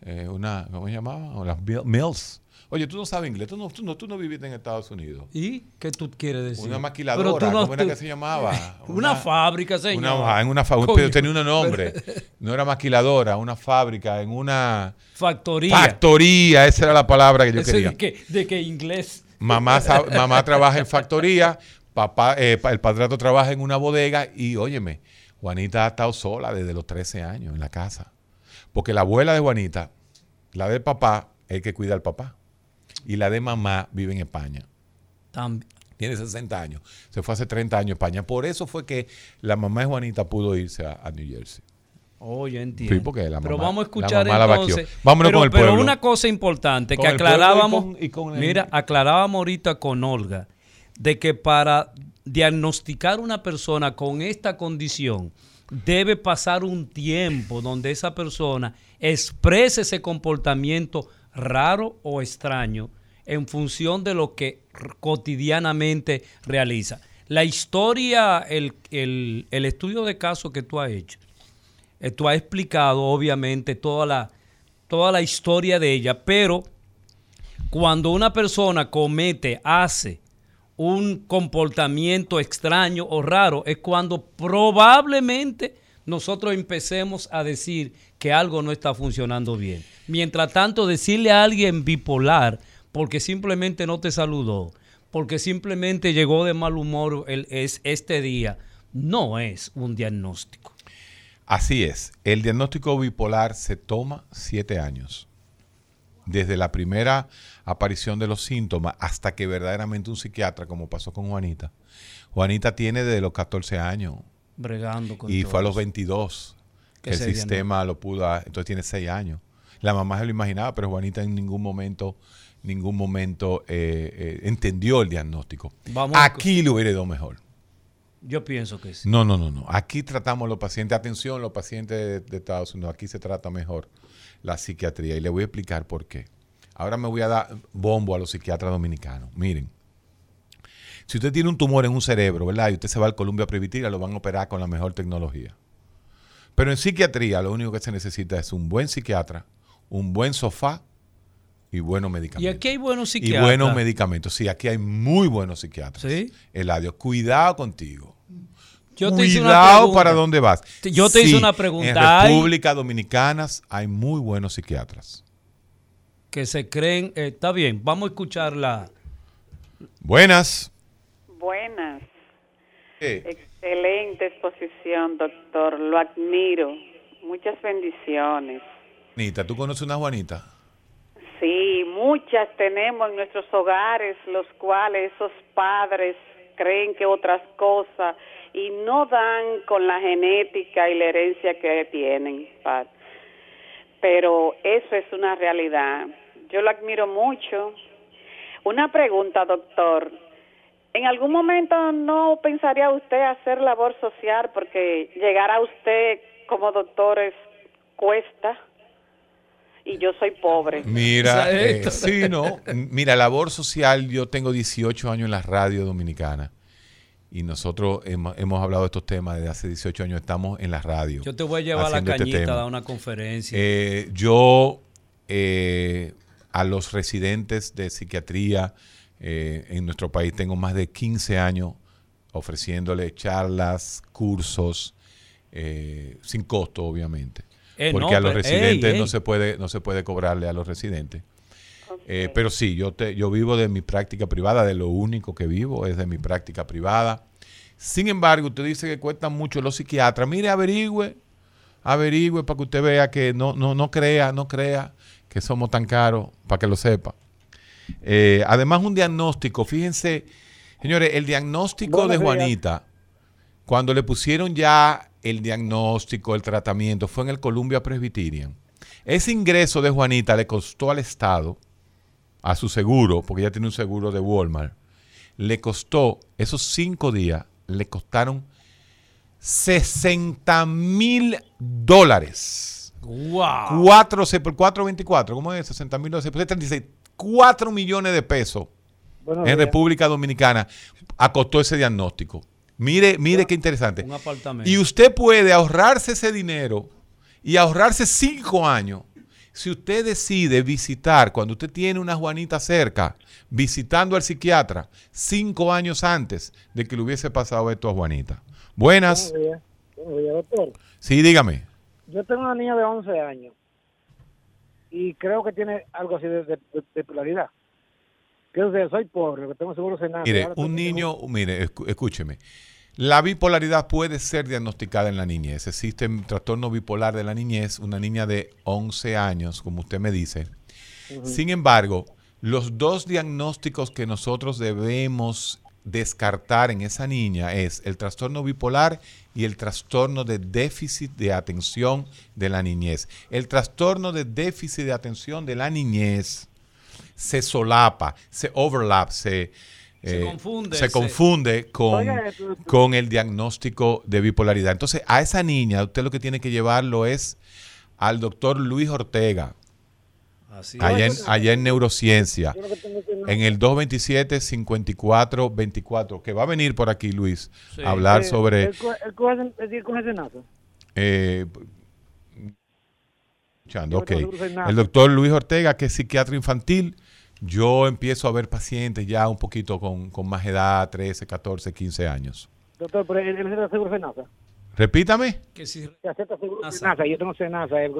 eh, una ¿cómo se llamaba? Las mil- mills. Oye, tú no sabes inglés, tú no, tú no, tú no viviste en Estados Unidos. ¿Y qué tú quieres decir? Una Pero maquiladora, tú no- ¿cómo era tú- que se llamaba? *laughs* Una, fábrica, señor. Una, en una fábrica, pero tenía un nombre. *laughs* No era maquiladora, una fábrica, en una Factoría. factoría, esa era la palabra que yo Eso quería. de que, de que inglés. Mamá, mamá trabaja en factoría, papá, eh, el padrastro trabaja en una bodega y óyeme, Juanita ha estado sola desde los 13 años en la casa. Porque la abuela de Juanita, la del papá, es el que cuida al papá. Y la de mamá vive en España. Tam- Tiene 60 años. Se fue hace 30 años a España. Por eso fue que la mamá de Juanita pudo irse a, a New Jersey. Oh, ya entiendo. Sí, porque la pero mamá- vamos a escuchar la entonces. Vámonos pero, con el pero pueblo. una cosa importante Con que y aclarábamos, con- y con el- mira, aclarábamos ahorita con Olga de que para diagnosticar una persona con esta condición debe pasar un tiempo donde esa persona exprese ese comportamiento raro o extraño en función de lo que cotidianamente realiza. La historia, el, el- el estudio de caso que tú has hecho, eh, tú has explicado obviamente toda la, toda la historia de ella, pero cuando una persona comete, hace un comportamiento extraño o raro, es cuando probablemente nosotros empecemos a decir que algo no está funcionando bien. Mientras tanto, decirle a alguien bipolar porque simplemente no te saludó, porque simplemente llegó de mal humor el- es, este día, no es un diagnóstico. Así es. El diagnóstico bipolar se toma siete años. Desde la primera aparición de los síntomas hasta que verdaderamente un psiquiatra, como pasó con Juanita. Juanita tiene desde los 14 años Bregando con y fue a los eso. 22 que el sistema lo pudo, entonces tiene 6 años. La mamá se lo imaginaba, pero Juanita en ningún momento, ningún momento eh, eh, entendió el diagnóstico. Vamos a- Aquí le hubiera ido mejor. Yo pienso que sí. No, no, no, no. Aquí tratamos a los pacientes, atención, los pacientes de, de Estados Unidos, aquí se trata mejor la psiquiatría y le voy a explicar por qué. Ahora me voy a dar bombo a los psiquiatras dominicanos. Miren, si usted tiene un tumor en un cerebro, ¿verdad? Y usted se va al Columbia Previtira, lo van a operar con la mejor tecnología. Pero en psiquiatría lo único que se necesita es un buen psiquiatra, un buen sofá y buenos Y medicamentos. aquí hay buenos Y psiquiatras. buenos medicamentos. Sí, aquí hay muy buenos psiquiatras. Sí. Eladio, cuidado contigo. Yo te hice una Cuidado pregunta. para dónde vas. Yo te hice una pregunta. En Hay- República Dominicana hay muy buenos psiquiatras. Que se creen... eh, está bien, vamos a escuchar la... Buenas. Buenas. Eh, Excelente exposición, doctor. Lo admiro. Muchas bendiciones. Juanita, ¿tú conoces una Juanita? Sí, muchas tenemos en nuestros hogares, los cuales esos padres creen que otras cosas y no dan con la genética y la herencia que tienen. pa- Pero eso es una realidad. Yo lo admiro mucho. Una pregunta, doctor. ¿En algún momento no pensaría usted hacer labor social porque llegar a usted como doctor es cuesta? y yo soy pobre. Mira, eh, sí, no. Mira, labor social, yo tengo 18 años en la radio dominicana y nosotros hemos, hablado de estos temas desde hace 18 años, estamos en la radio. Yo te voy a llevar la este cañita a dar una conferencia. Eh, yo eh, a los residentes de psiquiatría en nuestro país tengo más de 15 años ofreciéndole charlas, cursos, sin costo obviamente. Eh, porque a los residentes no se puede no se puede cobrarle a los residentes. Eh, pero sí, yo te, yo vivo de mi práctica privada, de lo único que vivo es de mi práctica privada. Sin embargo, usted dice que cuestan mucho los psiquiatras. Mire, averigüe, averigüe para que usted vea que no, no, no crea, no crea que somos tan caros, para que lo sepa. Eh, además, un diagnóstico, fíjense, señores, el diagnóstico de Juanita, cuando le pusieron ya el diagnóstico, el tratamiento, fue en el Columbia Presbyterian. Ese ingreso de Juanita le costó al Estado, a su seguro, porque ella tiene un seguro de Walmart, le costó, esos cinco días, le costaron 60 mil dólares. ¡Wow! 4, por 424, ¿cómo es? 60 mil dólares, 36, 4 millones de pesos en República Dominicana acostó ese diagnóstico. Mire, mire qué interesante. Y usted puede ahorrarse ese dinero y ahorrarse cinco años si usted decide visitar, cuando usted tiene una Juanita cerca, visitando al psiquiatra cinco años antes de que le hubiese pasado esto a Juanita. Buenas. doctor. Sí, dígame. Yo tengo una niña de 11 años y creo que tiene algo así de, de, pluralidad. Que soy pobre, que tengo seguro nada. Mire, un niño, mire, escúcheme. La bipolaridad puede ser diagnosticada en la niñez. Existe un trastorno bipolar de la niñez, una niña de 11 años, como usted me dice. Sin embargo, los dos diagnósticos que nosotros debemos descartar en esa niña es el trastorno bipolar y el trastorno de déficit de atención de la niñez. El trastorno de déficit de atención de la niñez se solapa, se overlap, se, se eh, confunde, se confunde con, con el diagnóstico de bipolaridad. Entonces, a esa niña, usted lo que tiene que llevarlo es al doctor Luis Ortega, allá, en, allá en neurociencia, en el 227-5424, que va a venir por aquí Luis a hablar sobre... ¿El, eh, ok. El doctor Luis Ortega, que es psiquiatra infantil, yo empiezo a ver pacientes ya un poquito con, más edad, 13, 14, 15 años. Doctor, pero él acepta seguro SENASA. Repítame. Que si acepta seguro SENASA, yo tengo SENASA, el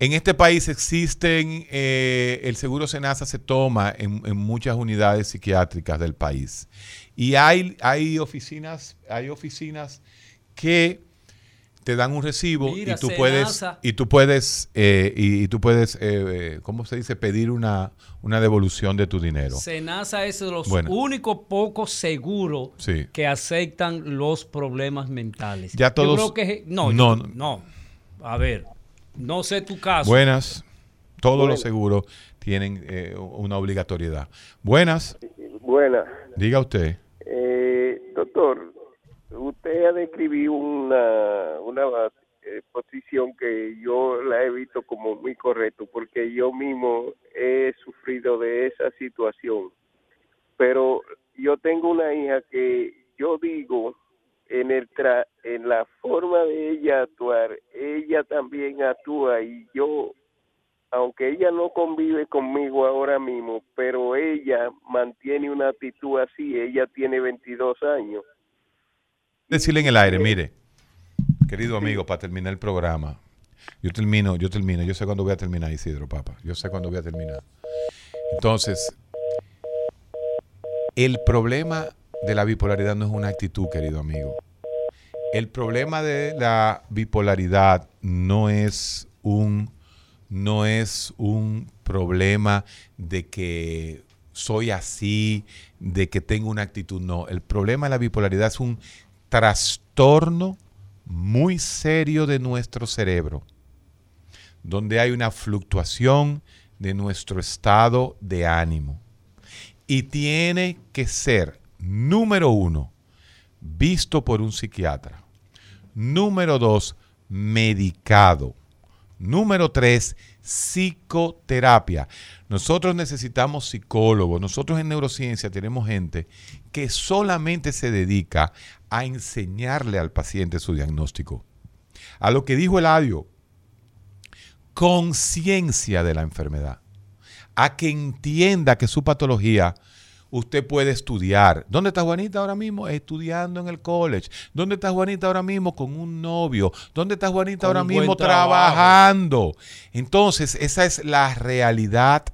En este país existen, eh, el seguro SENASA se toma en, en, muchas unidades psiquiátricas del país. Y hay, hay oficinas, hay oficinas que te dan un recibo y tú puedes y tú puedes eh, y, tú puedes eh, cómo se dice pedir una, una devolución de tu dinero. Senasa es de los únicos pocos seguros que aceptan los problemas mentales. Ya todos yo creo que no no, no. A ver no sé tu caso. Buenas. Todos los seguros tienen eh, una obligatoriedad. Buenas. Buenas. Diga usted. Doctor usted ha describido una, una eh, que yo la he visto como muy correcto, porque yo mismo he sufrido de esa situación. Pero yo tengo una hija que yo digo, en, el tra en la forma de ella actuar, ella también actúa y yo aunque ella no convive conmigo ahora mismo, pero ella mantiene una actitud así, ella tiene 22 años decirle en el aire, mire, querido amigo, para terminar el programa, yo termino, yo termino, yo sé cuándo voy a terminar, Isidro, papá, yo sé cuándo voy a terminar. Entonces, el problema de la bipolaridad no es una actitud, querido amigo. El problema de la bipolaridad no es un no es un problema de que soy así, de que tengo una actitud, no. El problema de la bipolaridad es un trastorno muy serio de nuestro cerebro, donde hay una fluctuación de nuestro estado de ánimo. Y tiene que ser número uno, visto por un psiquiatra. Número dos, medicado. Número tres, psicoterapia. Nosotros necesitamos psicólogos. Nosotros en neurociencia tenemos gente que solamente se dedica a enseñarle al paciente su diagnóstico. A lo que dijo Eladio, conciencia de la enfermedad. A que entienda que su patología usted puede estudiar. ¿Dónde está Juanita ahora mismo? Estudiando en el college. ¿Dónde está Juanita ahora mismo? Con un novio. ¿Dónde está Juanita Con ahora mismo? Trabajando. Entonces, esa es la realidad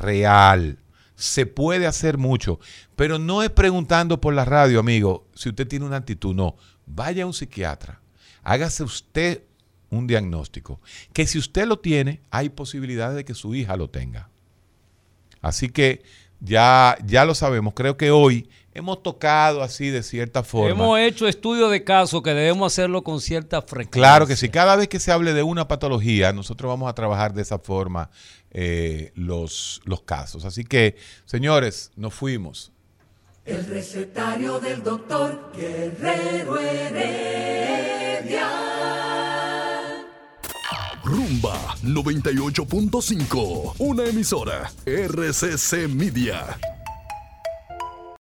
real. Se puede hacer mucho, pero no es preguntando por la radio, amigo, si usted tiene una actitud. No, vaya a un psiquiatra. Hágase usted un diagnóstico. Que si usted lo tiene, hay posibilidades de que su hija lo tenga. Así que ya, ya lo sabemos. Creo que hoy hemos tocado así de cierta forma. Hemos hecho estudios de caso que debemos hacerlo con cierta frecuencia. Claro que sí. Cada vez que se hable de una patología, nosotros vamos a trabajar de esa forma eh, los, los casos. Así que, señores, nos fuimos. El recetario del doctor Guerrero Heredia. Rumba 98.5, una emisora RCC Media.